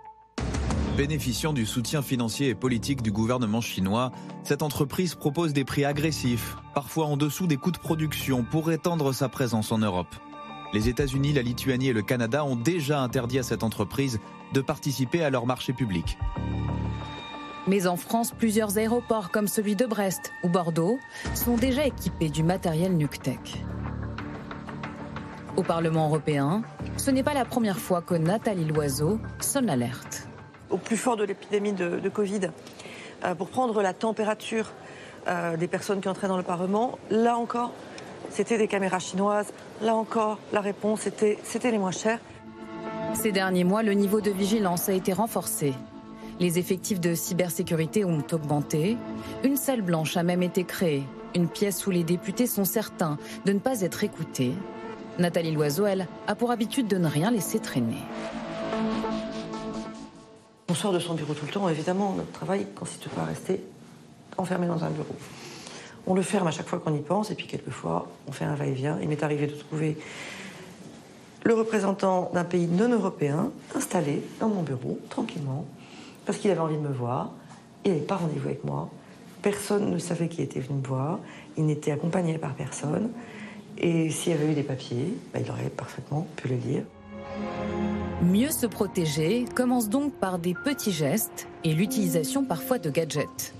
Bénéficiant du soutien financier et politique du gouvernement chinois, cette entreprise propose des prix agressifs, parfois en dessous des coûts de production, pour étendre sa présence en Europe. Les États-Unis, la Lituanie et le Canada ont déjà interdit à cette entreprise de participer à leur marché public. Mais en France, plusieurs aéroports comme celui de Brest ou Bordeaux sont déjà équipés du matériel NucTech. Au Parlement européen, ce n'est pas la première fois que Nathalie Loiseau sonne l'alerte au plus fort de l'épidémie de, Covid, euh, pour prendre la température euh, des personnes qui entraient dans le Parlement. Là encore, c'était des caméras chinoises. Là encore, la réponse était c'était les moins chers. Ces derniers mois, le niveau de vigilance a été renforcé. Les effectifs de cybersécurité ont augmenté. Une salle blanche a même été créée, une pièce où les députés sont certains de ne pas être écoutés. Nathalie Loiseau, elle, a pour habitude de ne rien laisser traîner. On sort de son bureau tout le temps, évidemment, notre travail consiste pas à rester enfermé dans un bureau. On le ferme à chaque fois qu'on y pense, et puis quelquefois, on fait un va-et-vient. Il m'est arrivé de trouver le représentant d'un pays non européen installé dans mon bureau, tranquillement, parce qu'il avait envie de me voir. Il n'avait pas rendez-vous avec moi. Personne ne savait qui était venu me voir. Il n'était accompagné par personne. Et s'il y avait eu des papiers, bah, il aurait parfaitement pu les lire. Mieux se protéger commence donc par des petits gestes et l'utilisation parfois de gadgets.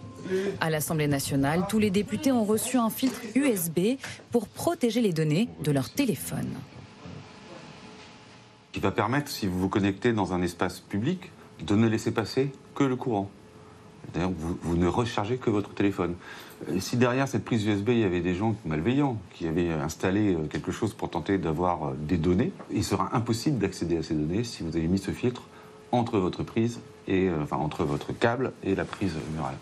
À l'Assemblée nationale, tous les députés ont reçu un filtre USB pour protéger les données de leur téléphone. Qui va permettre, si vous vous connectez dans un espace public, de ne laisser passer que le courant. D'ailleurs, vous, ne rechargez que votre téléphone. Euh, si derrière cette prise USB, il y avait des gens malveillants qui avaient installé euh, quelque chose pour tenter d'avoir euh, des données, il sera impossible d'accéder à ces données si vous avez mis ce filtre entre votre prise et enfin entre votre câble et la prise murale.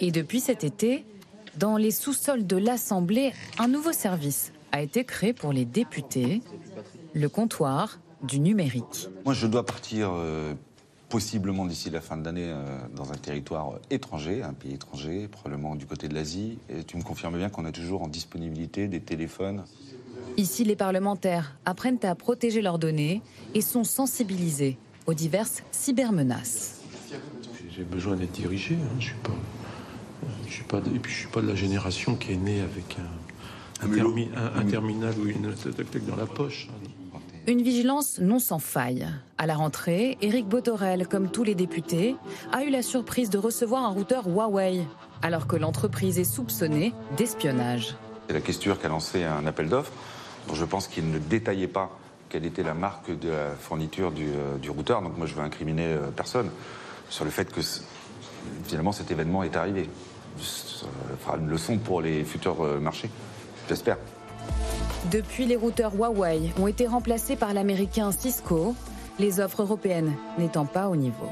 Et depuis cet été, dans les sous-sols de l'Assemblée, un nouveau service a été créé pour les députés, le comptoir du numérique. Moi, je dois partir possiblement d'ici la fin de l'année euh, dans un territoire étranger, un pays étranger, probablement du côté de l'Asie. Et tu me confirmes bien qu'on a toujours en disponibilité des téléphones. Ici, les parlementaires apprennent à protéger leurs données et sont sensibilisés aux diverses cybermenaces. J'ai besoin d'être dirigé. Hein. Je suis pas, je suis pas, et puis je suis pas de la génération qui est née avec un, un, terminal ou une dans la poche. Une vigilance non sans faille. À la rentrée, Éric Botorel, comme tous les députés, a eu la surprise de recevoir un routeur Huawei, alors que l'entreprise est soupçonnée d'espionnage. C'est la question qui a lancé un appel d'offres, dont je pense qu'il ne détaillait pas quelle était la marque de la fourniture du, euh, routeur. Donc moi, je veux incriminer euh, personne sur le fait que finalement cet événement est arrivé. Ça fera une leçon pour les futurs euh, marchés, j'espère. Depuis, les routeurs Huawei ont été remplacés par l'américain Cisco, les offres européennes n'étant pas au niveau.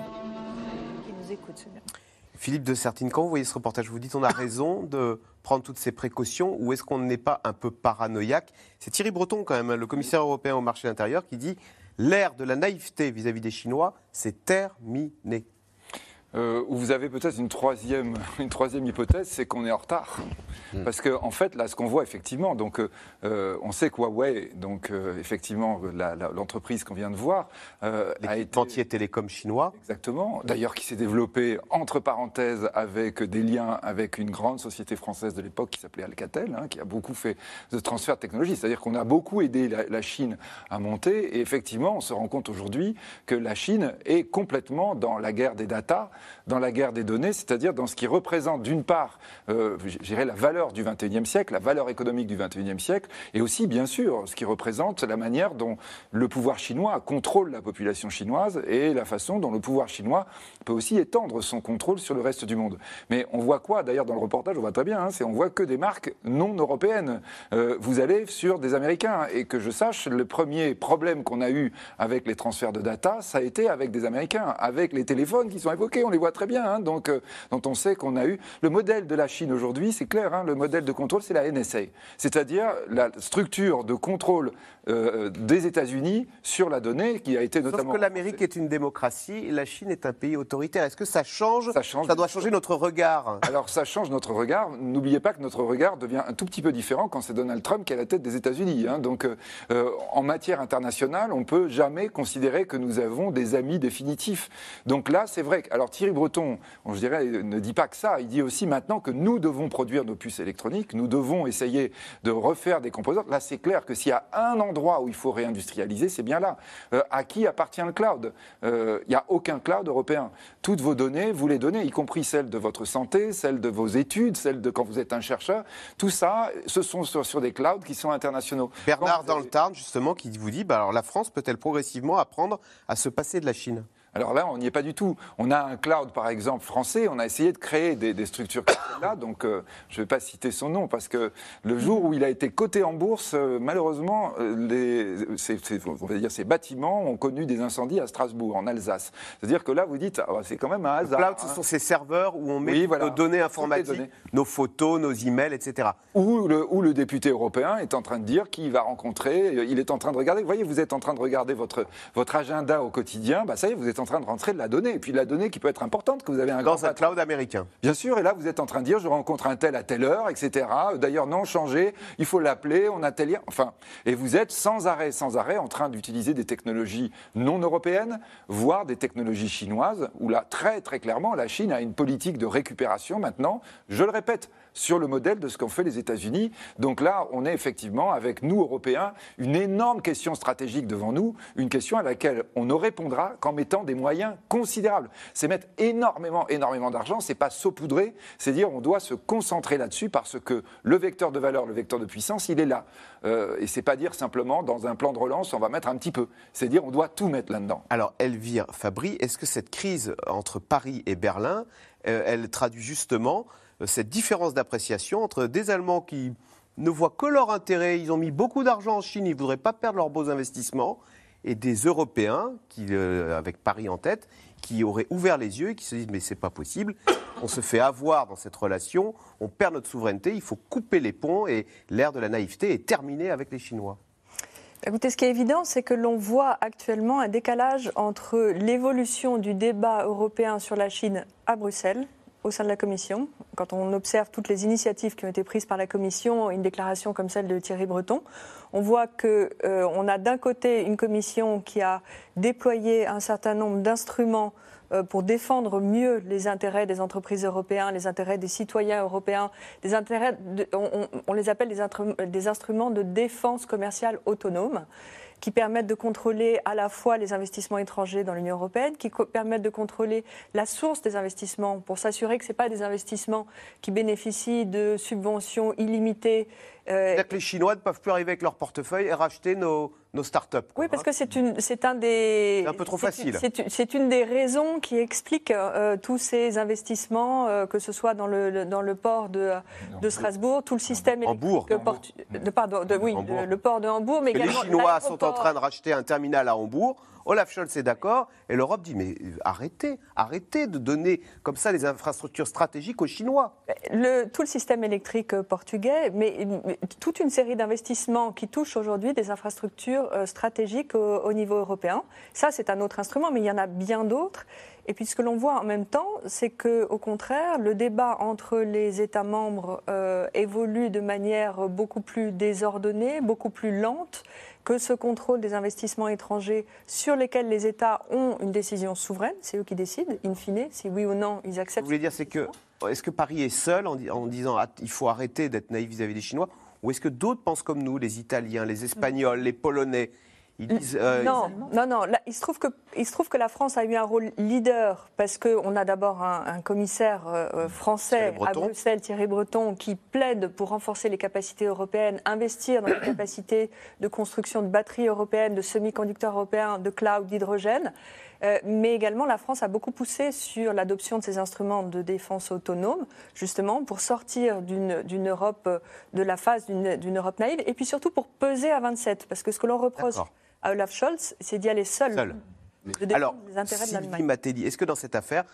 Philippe de Sertine, quand vous voyez ce reportage, vous dites on a raison de prendre toutes ces précautions ou est-ce qu'on n'est pas un peu paranoïaque? C'est Thierry Breton, quand même, le commissaire européen au marché intérieur, qui dit l'ère de la naïveté vis-à-vis des Chinois, c'est terminé. Euh, vous avez peut-être une troisième, une troisième hypothèse, c'est qu'on est en retard. Hmm. Parce qu'en en fait, là, ce qu'on voit effectivement, donc, euh, euh, on sait que Huawei, donc, effectivement, l'entreprise qu'on vient de voir, a été. télécom chinois. Exactement. D'ailleurs, qui s'est développé, entre parenthèses, avec des liens avec une grande société française de l'époque qui s'appelait Alcatel, hein, qui a beaucoup fait de transfert de technologie. C'est-à-dire qu'on a beaucoup aidé la, la, Chine à monter. Et effectivement, on se rend compte aujourd'hui que la Chine est complètement dans la guerre des datas dans la guerre des données, c'est-à-dire dans ce qui représente d'une part, euh, la valeur du XXIe siècle, la valeur économique du XXIe siècle, et aussi, bien sûr, ce qui représente la manière dont le pouvoir chinois contrôle la population chinoise et la façon dont le pouvoir chinois peut aussi étendre son contrôle sur le reste du monde. Mais on voit quoi D'ailleurs, dans le reportage, on voit très bien, hein, c'est on voit que des marques non européennes. Euh, vous allez sur des Américains, et que je sache, le premier problème qu'on a eu avec les transferts de data, ça a été avec des Américains, avec les téléphones qui sont évoqués les voit très bien, hein, donc, euh, dont on sait qu'on a eu. Le modèle de la Chine aujourd'hui, c'est clair, hein, le modèle de contrôle, c'est la NSA, c'est-à-dire la structure de contrôle euh, des États-Unis sur la donnée qui a été notamment. Sauf que l'Amérique est une démocratie, la Chine est un pays autoritaire. Est-ce que ça change? Ça, change. ça doit changer notre regard. Alors ça change notre regard. N'oubliez pas que notre regard devient un tout petit peu différent quand c'est Donald Trump qui est à la tête des États-Unis. Hein. Donc euh, en matière internationale, on ne peut jamais considérer que nous avons des amis définitifs. Donc là, c'est vrai. Alors Thierry Breton, je dirais, ne dit pas que ça. Il dit aussi maintenant que nous devons produire nos puces électroniques, nous devons essayer de refaire des composants. Là, c'est clair que s'il y a un endroit où il faut réindustrialiser, c'est bien là. Euh, à qui appartient le cloud? Euh, Il n'y a aucun cloud européen. Toutes vos données, vous les donnez, y compris celles de votre santé, celles de vos études, celles de quand vous êtes un chercheur. Tout ça, ce sont sur, des clouds qui sont internationaux. Bernard dans le Tarn, justement, qui vous dit, bah, alors la France peut-elle progressivement apprendre à se passer de la Chine? Alors là, on n'y est pas du tout. On a un cloud, par exemple, français. On a essayé de créer des, structures comme là. Donc, euh, je ne vais pas citer son nom parce que le jour où il a été coté en bourse, euh, malheureusement, euh, on va dire, ces bâtiments ont connu des incendies à Strasbourg, en Alsace. C'est-à-dire que là, vous dites, ah, c'est quand même un hasard. Le cloud, ce sont ces serveurs où on met nos données informatiques, nos photos, nos emails, etc. Où le, où le député européen est en train de dire qu'il va rencontrer, il est en train de regarder. Vous voyez, vous êtes en train de regarder votre, votre agenda au quotidien. Bah, ça y est, vous êtes en train de rentrer de la donnée. Et puis la donnée qui peut être importante, que vous avez un Dans un cloud américain. Bien sûr, et là vous êtes en train de dire je rencontre un tel à telle heure, etc. D'ailleurs, non, changé, il faut l'appeler, on a tel lien. Enfin, et vous êtes sans arrêt, sans arrêt en train d'utiliser des technologies non européennes, voire des technologies chinoises, où là, très très clairement, la Chine a une politique de récupération maintenant, je le répète, sur le modèle de ce qu'ont fait les États-Unis. Donc là, on est effectivement, avec nous, Européens, une énorme question stratégique devant nous, une question à laquelle on ne répondra qu'en mettant des moyens considérables. C'est mettre énormément, énormément d'argent, c'est pas saupoudrer, c'est dire on doit se concentrer là-dessus parce que le vecteur de valeur, le vecteur de puissance, il est là. Euh, et c'est pas dire simplement dans un plan de relance, on va mettre un petit peu. C'est dire on doit tout mettre là-dedans. Alors, Elvire Fabry, est-ce que cette crise entre Paris et Berlin, euh, elle traduit justement cette différence d'appréciation entre des Allemands qui ne voient que leur intérêt, ils ont mis beaucoup d'argent en Chine, ils ne voudraient pas perdre leurs beaux investissements, et des Européens, qui, euh, avec Paris en tête, qui auraient ouvert les yeux et qui se disent mais c'est pas possible, on se fait avoir dans cette relation, on perd notre souveraineté, il faut couper les ponts et l'ère de la naïveté est terminée avec les Chinois. Écoutez, ce qui est évident, c'est que l'on voit actuellement un décalage entre l'évolution du débat européen sur la Chine à Bruxelles, au sein de la Commission. Quand on observe toutes les initiatives qui ont été prises par la Commission, une déclaration comme celle de Thierry Breton, on voit qu'on euh, a d'un côté une Commission qui a déployé un certain nombre d'instruments euh, pour défendre mieux les intérêts des entreprises européennes, les intérêts des citoyens européens, des intérêts, on, les appelle des, des instruments de défense commerciale autonome qui permettent de contrôler à la fois les investissements étrangers dans l'Union européenne, qui permettent de contrôler la source des investissements pour s'assurer que ce pas des investissements qui bénéficient de subventions illimitées euh, C'est-à-dire que les Chinois ne peuvent plus arriver avec leur portefeuille et racheter nos, nos start-up. Oui, parce que c'est une, c'est un des. un peu trop facile. C'est une des raisons qui explique euh, tous ces investissements, euh, que ce soit dans le, dans le port de, de Strasbourg, tout le système. Hambourg. De, pardon, de, oui, le port de Hambourg, mais Les Chinois sont en train de racheter un terminal à Hambourg. Olaf Scholz est d'accord et l'Europe dit mais arrêtez, arrêtez de donner comme ça les infrastructures stratégiques aux Chinois. Le, tout le système électrique portugais, mais, toute une série d'investissements qui touchent aujourd'hui des infrastructures euh, stratégiques au, niveau européen. Ça, c'est un autre instrument, mais il y en a bien d'autres. Et puis ce que l'on voit en même temps, c'est que, au contraire, le débat entre les États membres euh, évolue de manière beaucoup plus désordonnée, beaucoup plus lente que ce contrôle des investissements étrangers sur lesquels les États ont une décision souveraine, c'est eux qui décident, in fine, si oui ou non ils acceptent. Vous voulez dire, c'est que est-ce que Paris est seul en, disant ah, il faut arrêter d'être naïf vis-à-vis des Chinois, ou est-ce que d'autres pensent comme nous, les Italiens, les Espagnols, les Polonais euh, non, non, non. il, se trouve que, il se trouve que la France a eu un rôle leader parce qu'on a d'abord un, commissaire euh, euh, français à Bruxelles, Thierry Breton, qui plaide pour renforcer les capacités européennes, investir dans les capacités de construction de batteries européennes, de semi-conducteurs européens, de cloud, d'hydrogène. mais également, la France a beaucoup poussé sur l'adoption de ces instruments de défense autonome, justement pour sortir d'une Europe, de la phase d'une Europe naïve, et puis surtout pour peser à 27. Parce que ce que l'on reproche Olaf Scholz, c'est d'y aller seul. seul. Alors, les intérêts de l'Allemagne. est-ce que dans cette affaire,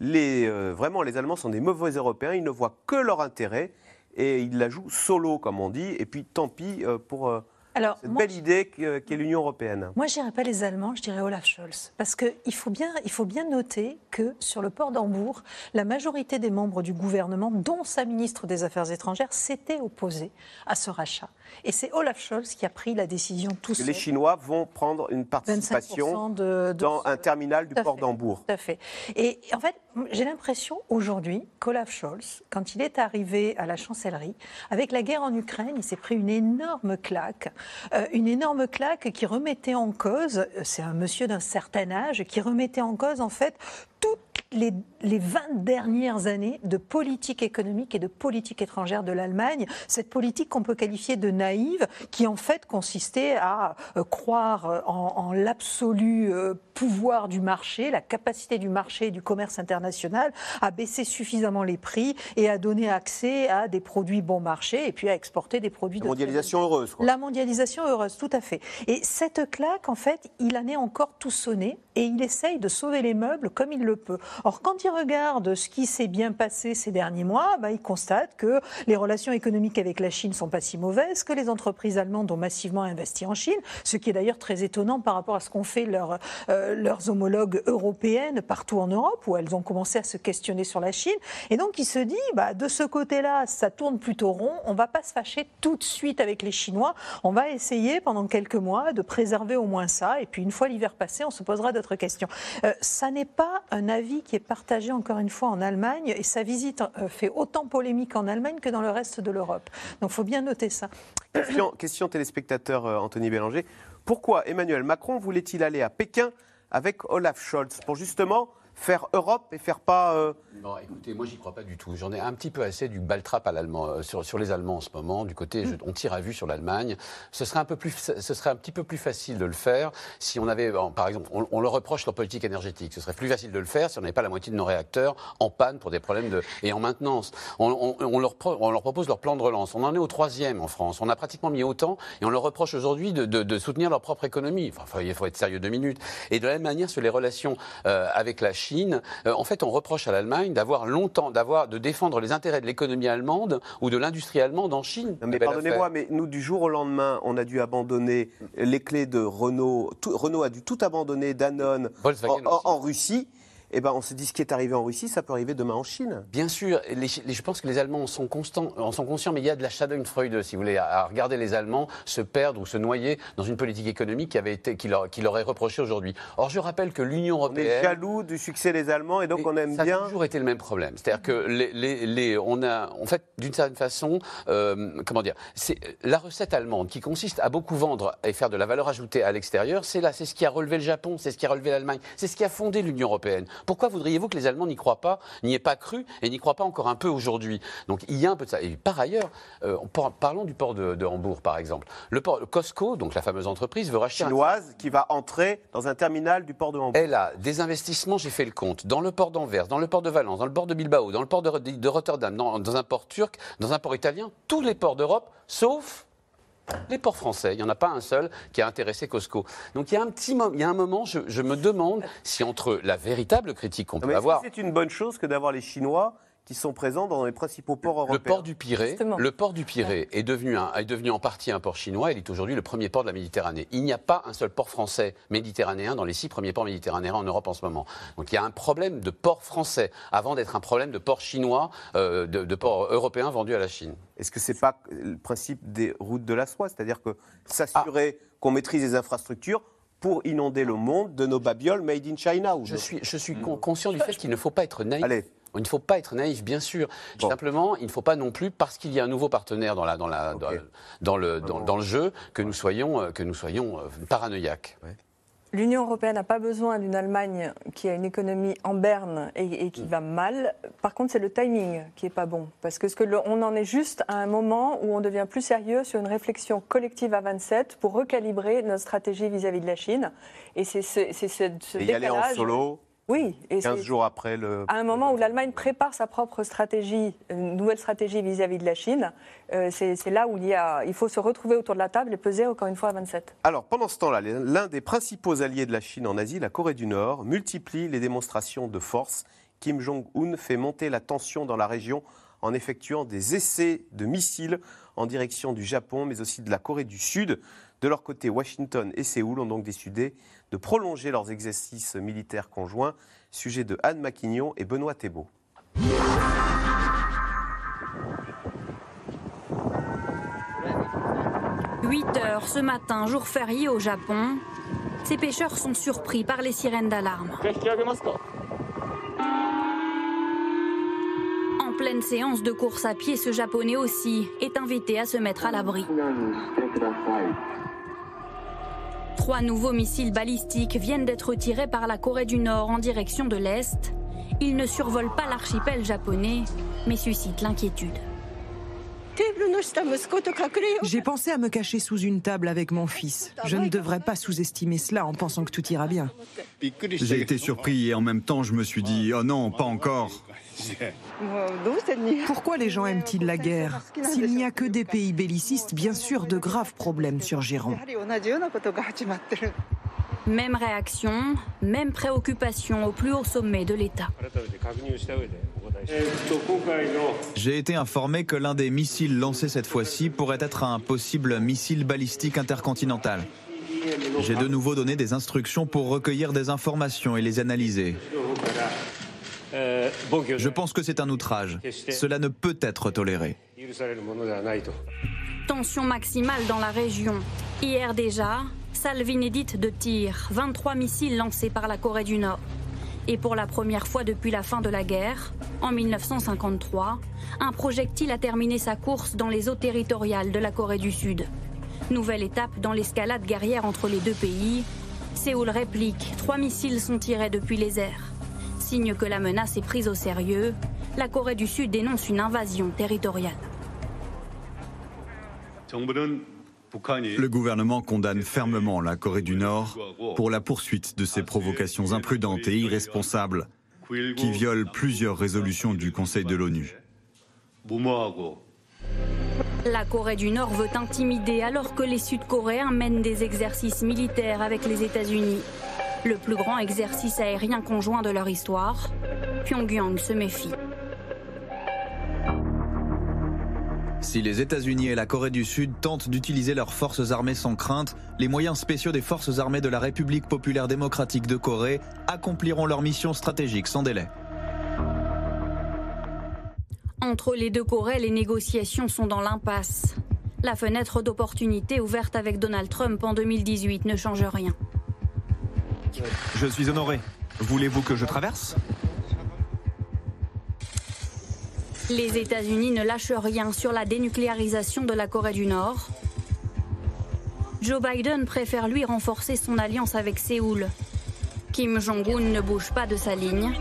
les, euh, vraiment, les Allemands sont des mauvais Européens, ils ne voient que leur intérêt et ils la jouent solo, comme on dit, et puis tant pis euh, pour euh, Alors, cette moi, belle idée qu'est l'Union Européenne. Moi, je dirais pas les Allemands, je dirais Olaf Scholz. Parce qu'il faut, bien, il faut bien noter que sur le port d'Hambourg, la majorité des membres du gouvernement, dont sa ministre des Affaires étrangères, s'étaient opposés à ce rachat. Et c'est Olaf Scholz qui a pris la décision tout seul. les Chinois vont prendre une participation 25% de- de dans ce- un terminal du port d'Hambourg. Tout à fait. Et en fait, j'ai l'impression aujourd'hui qu'Olaf Scholz, quand il est arrivé à la chancellerie, avec la guerre en Ukraine, il s'est pris une énorme claque. Euh, une énorme claque qui remettait en cause, euh, c'est un monsieur d'un certain âge, qui remettait en cause en fait toutes les, les 20 dernières années de politique économique et de politique étrangère de l'Allemagne, cette politique qu'on peut qualifier de naïve, qui en fait consistait à euh, croire euh, en, en l'absolu euh, pouvoir du marché, la capacité du marché et du commerce international à baisser suffisamment les prix et à donner accès à des produits bon marché et puis à exporter des produits La de mondialisation heureuse. quoi. la mondialisation heureuse, tout à fait. Et cette claque, en fait, il en est encore tout sonné et il essaye de sauver les meubles comme il le peut. Or, quand il regarde ce qui s'est bien passé ces derniers mois, bah, il constate que les relations économiques avec la Chine sont pas si mauvaises, que les entreprises allemandes ont massivement investi en Chine, ce qui est d'ailleurs très étonnant par rapport à ce qu'ont fait leurs, euh, homologues européennes partout en Europe, où elles ont commencé à se questionner sur la Chine. Et donc, il se dit, bah, de ce côté-là, ça tourne plutôt rond, on va pas se fâcher tout de suite avec les Chinois, on va essayer pendant quelques mois de préserver au moins ça, et puis une fois l'hiver passé, on se posera d'autres questions. Euh, ça n'est pas un avis qui est partagé encore une fois en Allemagne, et sa visite euh, fait autant polémique en Allemagne que dans le reste de l'Europe. Donc, il faut bien noter ça. Question, téléspectateur euh, Anthony Bélanger. Pourquoi Emmanuel Macron voulait-il aller à Pékin avec Olaf Scholz Pour justement faire Europe et faire pas. euh, Non, écoutez, moi j'y crois pas du tout. J'en ai un petit peu assez du baltrap à l'allemand, euh, sur, sur les Allemands en ce moment. Du côté, on tire à vue sur l'Allemagne. Ce serait un peu plus, ce serait un petit peu plus facile de le faire si on avait, par exemple, on, leur reproche leur politique énergétique. Ce serait plus facile de le faire si on n'avait pas la moitié de nos réacteurs en panne pour des problèmes de et en maintenance. On, leur, propose leur plan de relance. On en est au troisième en France. On a pratiquement mis autant et on leur reproche aujourd'hui de, de- soutenir leur propre économie. Enfin, il faut être sérieux deux minutes. Et de la même manière sur les relations euh, avec la Chine, euh, en fait, on reproche à l'Allemagne d'avoir longtemps, d'avoir, de défendre les intérêts de l'économie allemande ou de l'industrie allemande en Chine. Non, mais Eh ben, pardonnez-moi, mais nous, du jour au lendemain, on a dû abandonner les clés de Renault. Tout- Renault a dû tout abandonner, Danone, en Russie. Et ben, on s'est dit ce qui est arrivé en Russie, ça peut arriver demain en Chine. Bien sûr, et les- les- je pense que les Allemands en sont, constants, en sont conscients, mais il y a de la Schadenfreude, si vous voulez, à, à regarder les Allemands se perdre ou se noyer dans une politique économique qui, avait été, qui, leur, qui leur est reprochée aujourd'hui. Or, je rappelle que l'Union On est européenne. jaloux du succès des Allemands et donc on aime ça bien. a toujours été le même problème. C'est-à-dire que les, les- les- on a, en fait, d'une certaine façon, euh, comment dire, c'est la recette allemande qui consiste à beaucoup vendre et faire de la valeur ajoutée à l'extérieur. C'est là, c'est ce qui a relevé le Japon, c'est ce qui a relevé l'Allemagne, c'est ce qui a fondé l'Union européenne. Pourquoi voudriez-vous que les Allemands n'y croient pas, n'y aient pas cru et n'y croient pas encore un peu aujourd'hui? Donc il y a un peu de ça. Et par ailleurs, euh, par- parlons du port de, de Hambourg, par exemple. Le port le Costco, donc la fameuse entreprise, veut racheter un chinoise qui va entrer dans un terminal du port de Hambourg. elle a des investissements, j'ai fait le compte, dans le port d'Anvers, dans le port de Valence, dans le port de Bilbao, dans le port de, de Rotterdam, dans, dans un port turc, dans un port italien, tous les ports d'Europe, sauf les ports français. Il n'y en a pas un seul qui a intéressé Costco. Donc il y a un petit moment, il y a un moment, je, je me demande si entre la véritable critique qu'on peut avoir, que c'est une bonne chose que d'avoir les Chinois qui sont présents dans les principaux ports européens Le port du Pirée, Justement. le port du Pirée est devenu, un- est devenu en partie un port chinois. Il est aujourd'hui le premier port de la Méditerranée. Il n'y a pas un seul port français méditerranéen dans les six premiers ports méditerranéens en Europe en ce moment. Donc il y a un problème de port français avant d'être un problème de port chinois, euh, de, de port européen vendu à la Chine. Est-ce que c'est pas le principe des routes de la soie, c'est-à-dire que s'assurer qu'on maîtrise les infrastructures pour inonder le monde de nos babioles made in China ou Je suis, je suis con- conscient du fait qu'il ne faut pas être naïf. Allez. Il ne faut pas être naïf, bien sûr. Simplement, il ne faut pas non plus, parce qu'il y a un nouveau partenaire dans, la, dans, la, dans, dans le, dans, dans le jeu, que nous soyons, euh, que nous soyons euh, paranoïaques. L'Union européenne n'a pas besoin d'une Allemagne qui a une économie en berne et, et qui va mal. Par contre, c'est le timing qui est pas bon. Parce que, ce que le- on en est juste à un moment où on devient plus sérieux sur une réflexion collective à 27 pour recalibrer notre stratégie vis-à-vis de la Chine. Et c'est ce, ce, ce et y aller en décalage- solo Oui. Et 15 c'est- jours après le. à un moment où l'Allemagne prépare sa propre stratégie, une nouvelle stratégie vis-à-vis de la Chine, euh, c'est c'est là où il, y a, il faut se retrouver autour de la table et peser encore une fois à 27. Alors, pendant ce temps-là, l'un des principaux alliés de la Chine en Asie, la Corée du Nord, multiplie les démonstrations de force Kim Jong-un fait monter la tension dans la région en effectuant des essais de missiles en direction du Japon, mais aussi de la Corée du Sud. De leur côté, Washington et Séoul ont donc décidé de prolonger leurs exercices militaires conjoints. Sujet de Anne Maquignon et Benoît Thébault. 8 heures ce matin, jour férié au Japon. Ces pêcheurs sont surpris par les sirènes d'alarme. En pleine séance de course à pied, ce japonais aussi est invité à se mettre à l'abri. Trois nouveaux missiles balistiques viennent d'être tirés par la Corée du Nord en direction de l'Est. Ils ne survolent pas l'archipel japonais, mais suscitent l'inquiétude. J'ai pensé à me cacher sous une table avec mon fils. Je ne devrais pas sous-estimer cela en pensant que tout ira bien. J'ai été surpris et en même temps je me suis dit oh non, pas encore. Pourquoi les gens aiment-ils la guerre S'il n'y a que des pays bellicistes, bien sûr, de graves problèmes surgiront. Même réaction, même préoccupation au plus haut sommet de l'État. J'ai été informé que l'un des missiles lancés cette fois-ci pourrait être un possible missile balistique intercontinental. J'ai de nouveau donné des instructions pour recueillir des informations et les analyser. Je pense que c'est un outrage. Cela ne peut être toléré. Tension maximale dans la région. Hier déjà, salve inédite de tir, 23 missiles lancés par la Corée du Nord. Et pour la première fois depuis la fin de la guerre, en 1953, un projectile a terminé sa course dans les eaux territoriales de la Corée du Sud. Nouvelle étape dans l'escalade guerrière entre les deux pays. Séoul réplique, trois missiles sont tirés depuis les airs. Signe que la menace est prise au sérieux, la Corée du Sud dénonce une invasion territoriale. Le gouvernement condamne fermement la Corée du Nord pour la poursuite de ces provocations imprudentes et irresponsables qui violent plusieurs résolutions du Conseil de l'ONU. La Corée du Nord veut intimider alors que les Sud-Coréens mènent des exercices militaires avec les États-Unis. Le plus grand exercice aérien conjoint de leur histoire. Pyongyang se méfie. Si les États-Unis et la Corée du Sud tentent d'utiliser leurs forces armées sans crainte, les moyens spéciaux des forces armées de la République populaire démocratique de Corée accompliront leur mission stratégique sans délai. Entre les deux Corées, les négociations sont dans l'impasse. La fenêtre d'opportunité ouverte avec Donald Trump en 2018 ne change rien. Je suis honoré. Voulez-vous que je traverse? Les États-Unis ne lâchent rien sur la dénucléarisation de la Corée du Nord. Joe Biden préfère lui renforcer son alliance avec Séoul. Kim Jong-un ne bouge pas de sa ligne.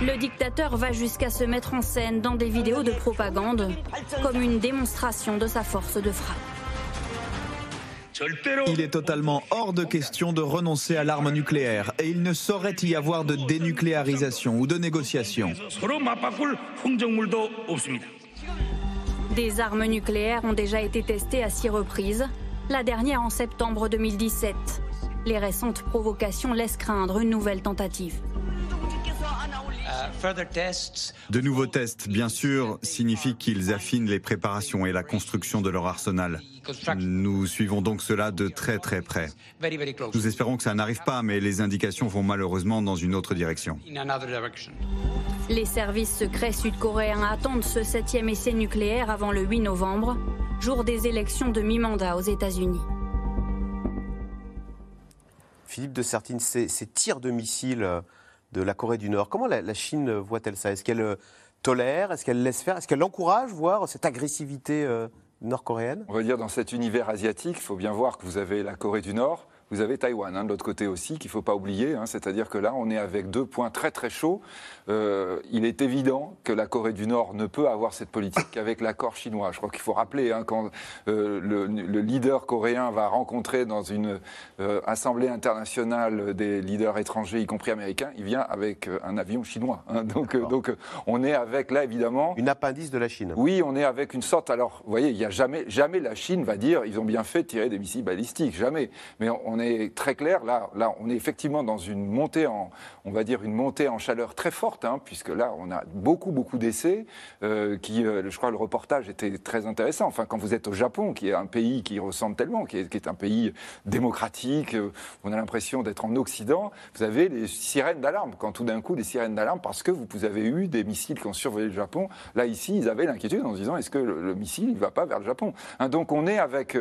Le dictateur va jusqu'à se mettre en scène dans des vidéos de propagande comme une démonstration de sa force de frappe. Il est totalement hors de question de renoncer à l'arme nucléaire et il ne saurait y avoir de dénucléarisation ou de négociation. Des armes nucléaires ont déjà été testées à six reprises, la dernière en septembre 2017. Les récentes provocations laissent craindre une nouvelle tentative. De nouveaux tests, bien sûr, signifient qu'ils affinent les préparations et la construction de leur arsenal. Nous suivons donc cela de très très près. Nous espérons que ça n'arrive pas, mais les indications vont malheureusement dans une autre direction. Les services secrets sud-coréens attendent ce septième essai nucléaire avant le 8 novembre, jour des élections de mi-mandat aux États-Unis. Philippe de Sertine, ces, ces tirs de missiles euh, de la Corée du Nord, comment la, Chine voit-elle ça? Est-ce qu'elle euh, tolère? Est-ce qu'elle laisse faire? Est-ce qu'elle encourage, voir cette agressivité euh, nord-coréenne? On va dire dans cet univers asiatique, il faut bien voir que vous avez la Corée du Nord, vous avez Taïwan, hein, de l'autre côté aussi, qu'il ne faut pas oublier. Hein, C'est-à-dire que là, on est avec deux points très très chauds. Euh, il est évident que la Corée du Nord ne peut avoir cette politique qu'avec l'accord chinois. Je crois qu'il faut rappeler, hein, quand euh, le, le, leader coréen va rencontrer dans une euh, assemblée internationale des leaders étrangers, y compris américains, il vient avec un avion chinois. Donc, donc on est avec là, évidemment... Une appendice de la Chine. Oui, on est avec une sorte... Alors, vous voyez, il y a jamais, jamais la Chine va dire, ils ont bien fait de tirer des missiles balistiques, jamais. Mais on on est très clair. Là, là, on est effectivement dans une montée en, on va dire une montée en chaleur très forte, hein, puisque là, on a beaucoup, beaucoup d'essais. Euh, qui, euh, je crois, le reportage était très intéressant. Enfin, quand vous êtes au Japon, qui est un pays qui ressemble tellement, qui est, un pays démocratique, euh, on a l'impression d'être en Occident. Vous avez les sirènes d'alarme. Quand tout d'un coup, les sirènes d'alarme, parce que vous avez eu des missiles qui ont survolé le Japon. Là, ici, ils avaient l'inquiétude en se disant est-ce que le, missile, ne va pas vers le Japon? Hein, Donc, on est avec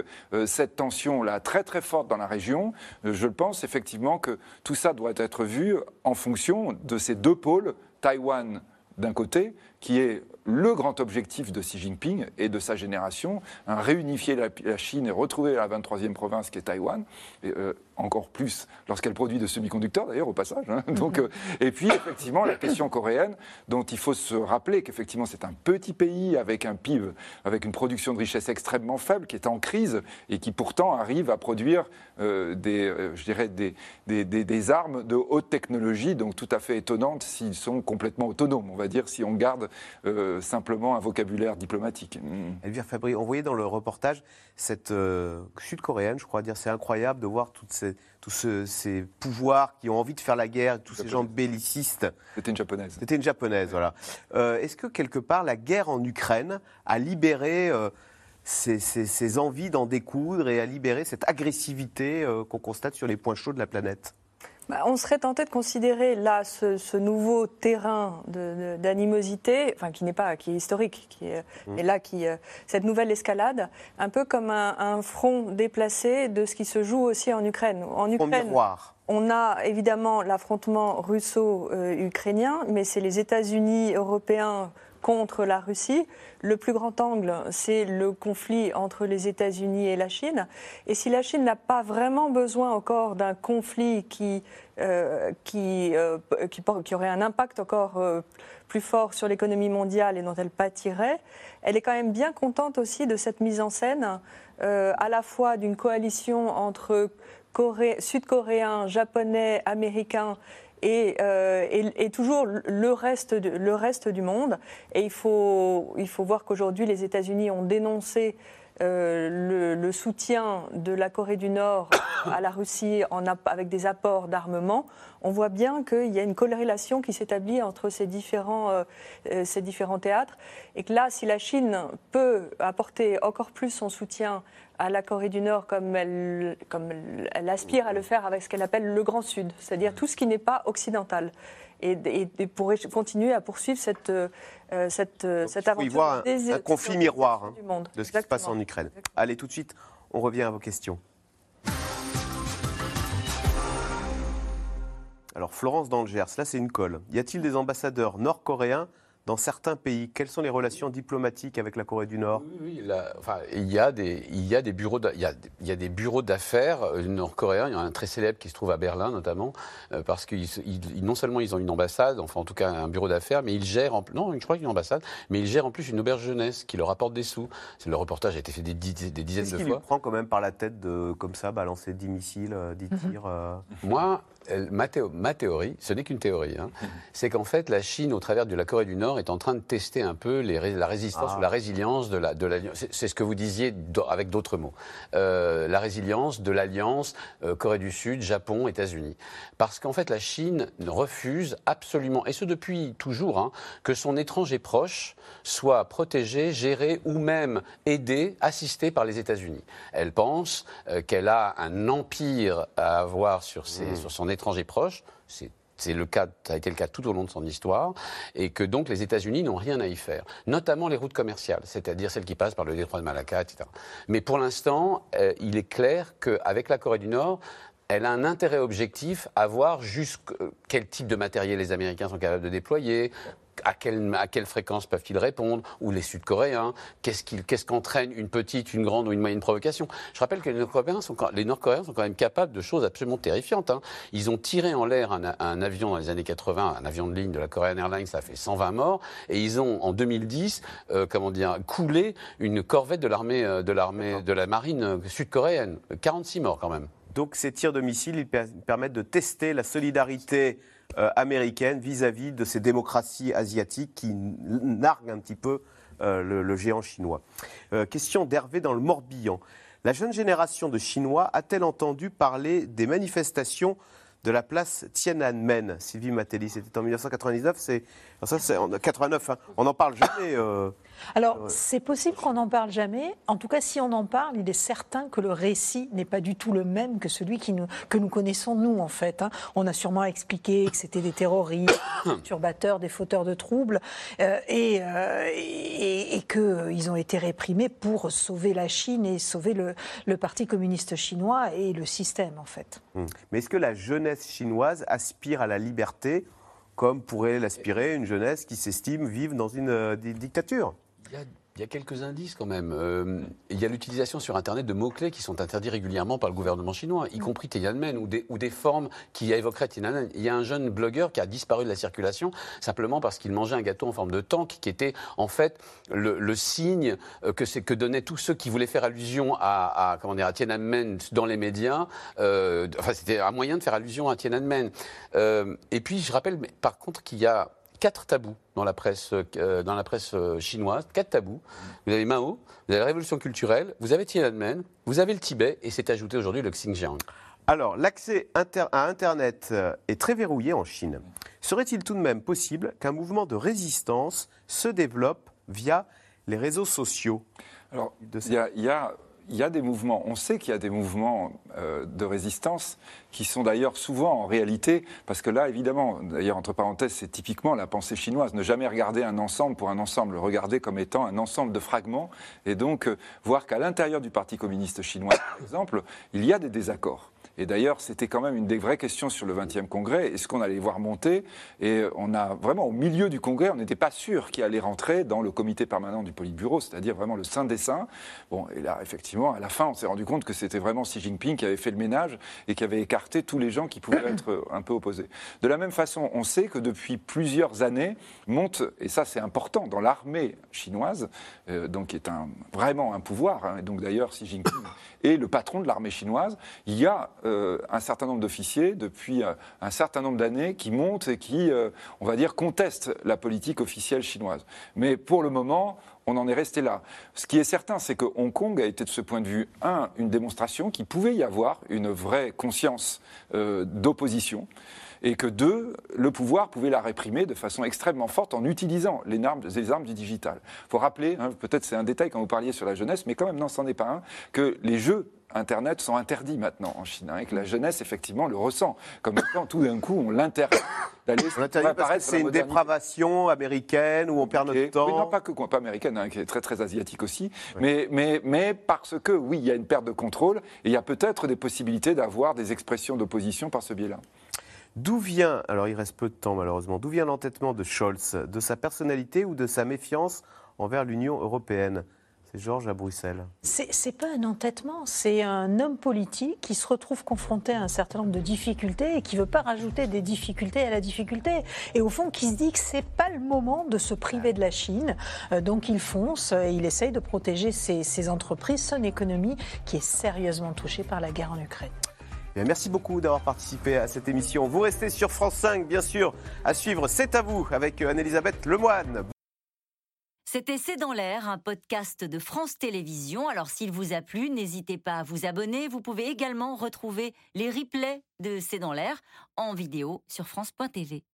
cette tension-là très, très forte dans la région. Je pense effectivement que tout ça doit être vu en fonction de ces deux pôles, Taïwan d'un côté, qui est le grand objectif de Xi Jinping et de sa génération, réunifier la, Chine et retrouver la 23e province qui est Taïwan. Euh, encore plus lorsqu'elle produit de semi-conducteurs, d'ailleurs, au passage. Hein. Donc, euh, et puis, effectivement, la question coréenne, dont il faut se rappeler qu'effectivement, c'est un petit pays avec un PIB, avec une production de richesse extrêmement faible, qui est en crise et qui pourtant arrive à produire euh, des, euh, je dirais des, des, des, armes de haute technologie, donc tout à fait étonnantes s'ils sont complètement autonomes, on va dire, si on garde simplement un vocabulaire diplomatique. Mm. Elvire Fabry, on voyait dans le reportage cette sud-coréenne, je crois dire, c'est incroyable de voir toutes ces tous ces pouvoirs qui ont envie de faire la guerre, tous ces gens bellicistes. C'était une japonaise. C'était une japonaise, voilà. Euh, est-ce que quelque part la guerre en Ukraine a libéré euh, ces, envies d'en découdre et a libéré cette agressivité euh, qu'on constate sur les points chauds de la planète? On serait tenté de considérer là ce, nouveau terrain d'animosité, enfin qui n'est pas, qui est historique, qui est, mmh. là qui, euh, cette nouvelle escalade, un peu comme un, front déplacé de ce qui se joue aussi en Ukraine. En Ukraine, on a évidemment l'affrontement russo-ukrainien, mais c'est les États-Unis européens contre la Russie. Le plus grand angle, c'est le conflit entre les États-Unis et la Chine. Et si la Chine n'a pas vraiment besoin encore d'un conflit qui, euh, qui, euh, qui, aurait un impact encore euh, plus fort sur l'économie mondiale et dont elle pâtirait, elle est quand même bien contente aussi de cette mise en scène, à la fois d'une coalition entre Sud-Coréens, Japonais, Américains euh, et, toujours le reste, le reste du monde. Et il faut, il faut voir qu'aujourd'hui, les États-Unis ont dénoncé euh, le, soutien de la Corée du Nord à la Russie avec des apports d'armement, on voit bien qu'il y a une corrélation qui s'établit entre ces différents, euh, ces différents théâtres. Et que là, si la Chine peut apporter encore plus son soutien à la Corée du Nord comme elle aspire à le faire avec ce qu'elle appelle le Grand Sud, c'est-à-dire tout ce qui n'est pas occidental. Et, pour continuer à poursuivre cette, euh, cette, cette aventure. Il faut y voir un, conflit miroir hein, de ce qui se passe en Ukraine. Allez, tout de suite, on revient à vos questions. Alors, Florence dans le Gers, là c'est une colle. Y a-t-il des ambassadeurs nord-coréens dans certains pays Quelles sont les relations diplomatiques avec la Corée du Nord? Oui, enfin, il, y a des, il y a des bureaux il, y a, il y a des bureaux d'affaires euh, nord-coréens. Il y en a un très célèbre qui se trouve à Berlin notamment, euh, parce que non seulement ils ont une ambassade, enfin en tout cas un bureau d'affaires, mais ils gèrent en, non, je crois une ambassade, mais ils gèrent en plus une auberge jeunesse qui leur apporte des sous. Le reportage a été fait des, dizaines de fois. Est-ce qu'il prend quand même par la tête de comme ça balancer 10 missiles, 10 mhm. tirs Moi, ma, théorie, ce n'est qu'une théorie, hein, c'est qu'en fait, la Chine, au travers de la Corée du Nord, est en train de tester un peu la résistance ou la ah. résilience de l'alliance. La, c'est ce que vous disiez avec d'autres mots. Euh, la résilience de l'alliance euh, Corée du Sud, Japon, États-Unis. Parce qu'en fait, la Chine refuse absolument, et ce depuis toujours, hein, que son étranger proche soit protégé, géré ou même aidé, assisté par les États-Unis. Elle pense euh, qu'elle a un empire à avoir sur, ses, mmh. sur son étranger proche. C'est le cas, ça a été le cas tout au long de son histoire, et que donc les États-Unis n'ont rien à y faire, notamment les routes commerciales, c'est-à-dire celles qui passent par le détroit de Malacca, etc. Mais pour l'instant, euh, il est clair qu'avec la Corée du Nord, elle a un intérêt objectif à voir jusqu'à quel type de matériel les Américains sont capables de déployer, à quelle, à quelle fréquence peuvent-ils répondre Ou les Sud-Coréens Qu'est-ce qu'entraîne une petite, une grande ou une moyenne provocation Je rappelle que les Nord-Coréens sont, les Nord sont quand même capables de choses absolument terrifiantes. Hein. Ils ont tiré en l'air un, avion dans les années 80, un avion de ligne de la Korean Airlines, ça a fait 120 morts, et ils ont en 2010, euh, comment dire, coulé une corvette de l'armée, euh, de l'armée, de la marine euh, sud-coréenne, 46 morts quand même. Donc ces tirs de missiles, ils permettent de tester la solidarité américaine vis-à-vis de ces démocraties asiatiques qui narguent un petit peu euh, le, géant chinois. Euh, question d'Hervé dans le Morbihan. La jeune génération de Chinois a-t-elle entendu parler des manifestations de la place Tiananmen Sylvie Matelli, c'était en 1999, c'est ça c'est en 89, hein. on n'en parle jamais. Euh, alors, c'est possible qu'on n'en parle jamais. En tout cas, si on en parle, il est certain que le récit n'est pas du tout le même que celui qui nous, que nous connaissons, nous, en fait. Hein. On a sûrement expliqué que c'était des terroristes, des perturbateurs, des fauteurs de troubles, euh, et, euh, et, et qu'ils ont été réprimés pour sauver la Chine et sauver le, le, Parti communiste chinois et le système, en fait. Hum. Mais est-ce que la jeunesse chinoise aspire à la liberté comme pourrait l'aspirer une jeunesse qui s'estime vivre dans une euh, dictature quelques indices quand même. Euh, il y a l'utilisation sur Internet de mots-clés qui sont interdits régulièrement par le gouvernement chinois, y compris Tiananmen ou des, ou des formes qui évoqueraient Tiananmen. Il y a un jeune blogueur qui a disparu de la circulation simplement parce qu'il mangeait un gâteau en forme de tank qui était en fait le, signe euh, que, que donnaient tous ceux qui voulaient faire allusion à, comment dire, à Tiananmen dans les médias. Euh, enfin, c'était un moyen de faire allusion à Tiananmen. et puis, je rappelle par contre qu'il y a quatre tabous dans la presse, euh, dans la presse euh, chinoise, quatre tabous. Vous avez Mao, vous avez la révolution culturelle, vous avez Tiananmen, vous avez le Tibet et c'est ajouté aujourd'hui le Xinjiang. Alors, l'accès à Internet euh, est très verrouillé en Chine. Serait-il tout de même possible qu'un mouvement de résistance se développe via les réseaux sociaux Alors, il y, a il y a des mouvements, on sait qu'il y a des mouvements euh, de résistance qui sont d'ailleurs souvent en réalité, parce que là, évidemment, d'ailleurs, entre parenthèses, c'est typiquement la pensée chinoise, ne jamais regarder un ensemble pour un ensemble, regarder comme étant un ensemble de fragments, et donc euh, voir qu'à l'intérieur du Parti communiste chinois, par exemple, il y a des désaccords. Et d'ailleurs, c'était quand même une des vraies questions sur le 20e congrès. Est-ce qu'on allait voir monter? Et on a vraiment, au milieu du congrès, on n'était pas sûr qu'il allait rentrer dans le comité permanent du Politburo, c'est-à-dire vraiment le saint des saints. Bon, et là, effectivement, à la fin, on s'est rendu compte que c'était vraiment Xi Jinping qui avait fait le ménage et qui avait écarté tous les gens qui pouvaient être un peu opposés. De la même façon, on sait que depuis plusieurs années, monte, et ça c'est important, dans l'armée chinoise, euh, donc qui est un, vraiment un pouvoir, hein, et donc d'ailleurs Xi Jinping est le patron de l'armée chinoise, il y a euh, un certain nombre d'officiers depuis euh, un certain nombre d'années qui montent et qui, euh, on va dire, contestent la politique officielle chinoise. Mais pour le moment, on en est resté là. Ce qui est certain, c'est que Hong Kong a été de ce point de vue, un, une démonstration qu'il pouvait y avoir une vraie conscience d'opposition et que deux, le pouvoir pouvait la réprimer de façon extrêmement forte en utilisant les armes, les armes du digital. Il faut rappeler, hein, peut-être c'est un détail quand vous parliez sur la jeunesse, mais quand même, non, c'en est pas un, que les jeux Internet sont interdits maintenant en Chine, hein, et que la jeunesse, effectivement, le ressent. Comme quand tout d'un coup, on l'interdit d'aller c'est une dépravation américaine où on perd notre temps. non, pas que pas américaine, hein, qui est très très asiatique aussi, mais, mais, mais parce que, oui, il y a une perte de contrôle, et il y a peut-être des possibilités d'avoir des expressions d'opposition par ce biais-là. D'où vient, alors il reste peu de temps malheureusement, d'où vient l'entêtement de Scholz De sa personnalité ou de sa méfiance envers l'Union européenne? C'est Georges à Bruxelles. C'est pas un entêtement, c'est un homme politique qui se retrouve confronté à un certain nombre de difficultés et qui veut pas rajouter des difficultés à la difficulté. Et au fond, qui se dit que c'est pas le moment de se priver de la Chine. Euh, donc il fonce et il essaye de protéger ses, ses entreprises, son économie qui est sérieusement touchée par la guerre en Ukraine. Merci beaucoup d'avoir participé à cette émission. Vous restez sur France 5, bien sûr, à suivre C'est à vous avec Anne-Elisabeth Lemoine. C'était C'est dans l'air, un podcast de France Télévisions. Alors s'il vous a plu, n'hésitez pas à vous abonner. Vous pouvez également retrouver les replays de C'est dans l'air en vidéo sur France.tv.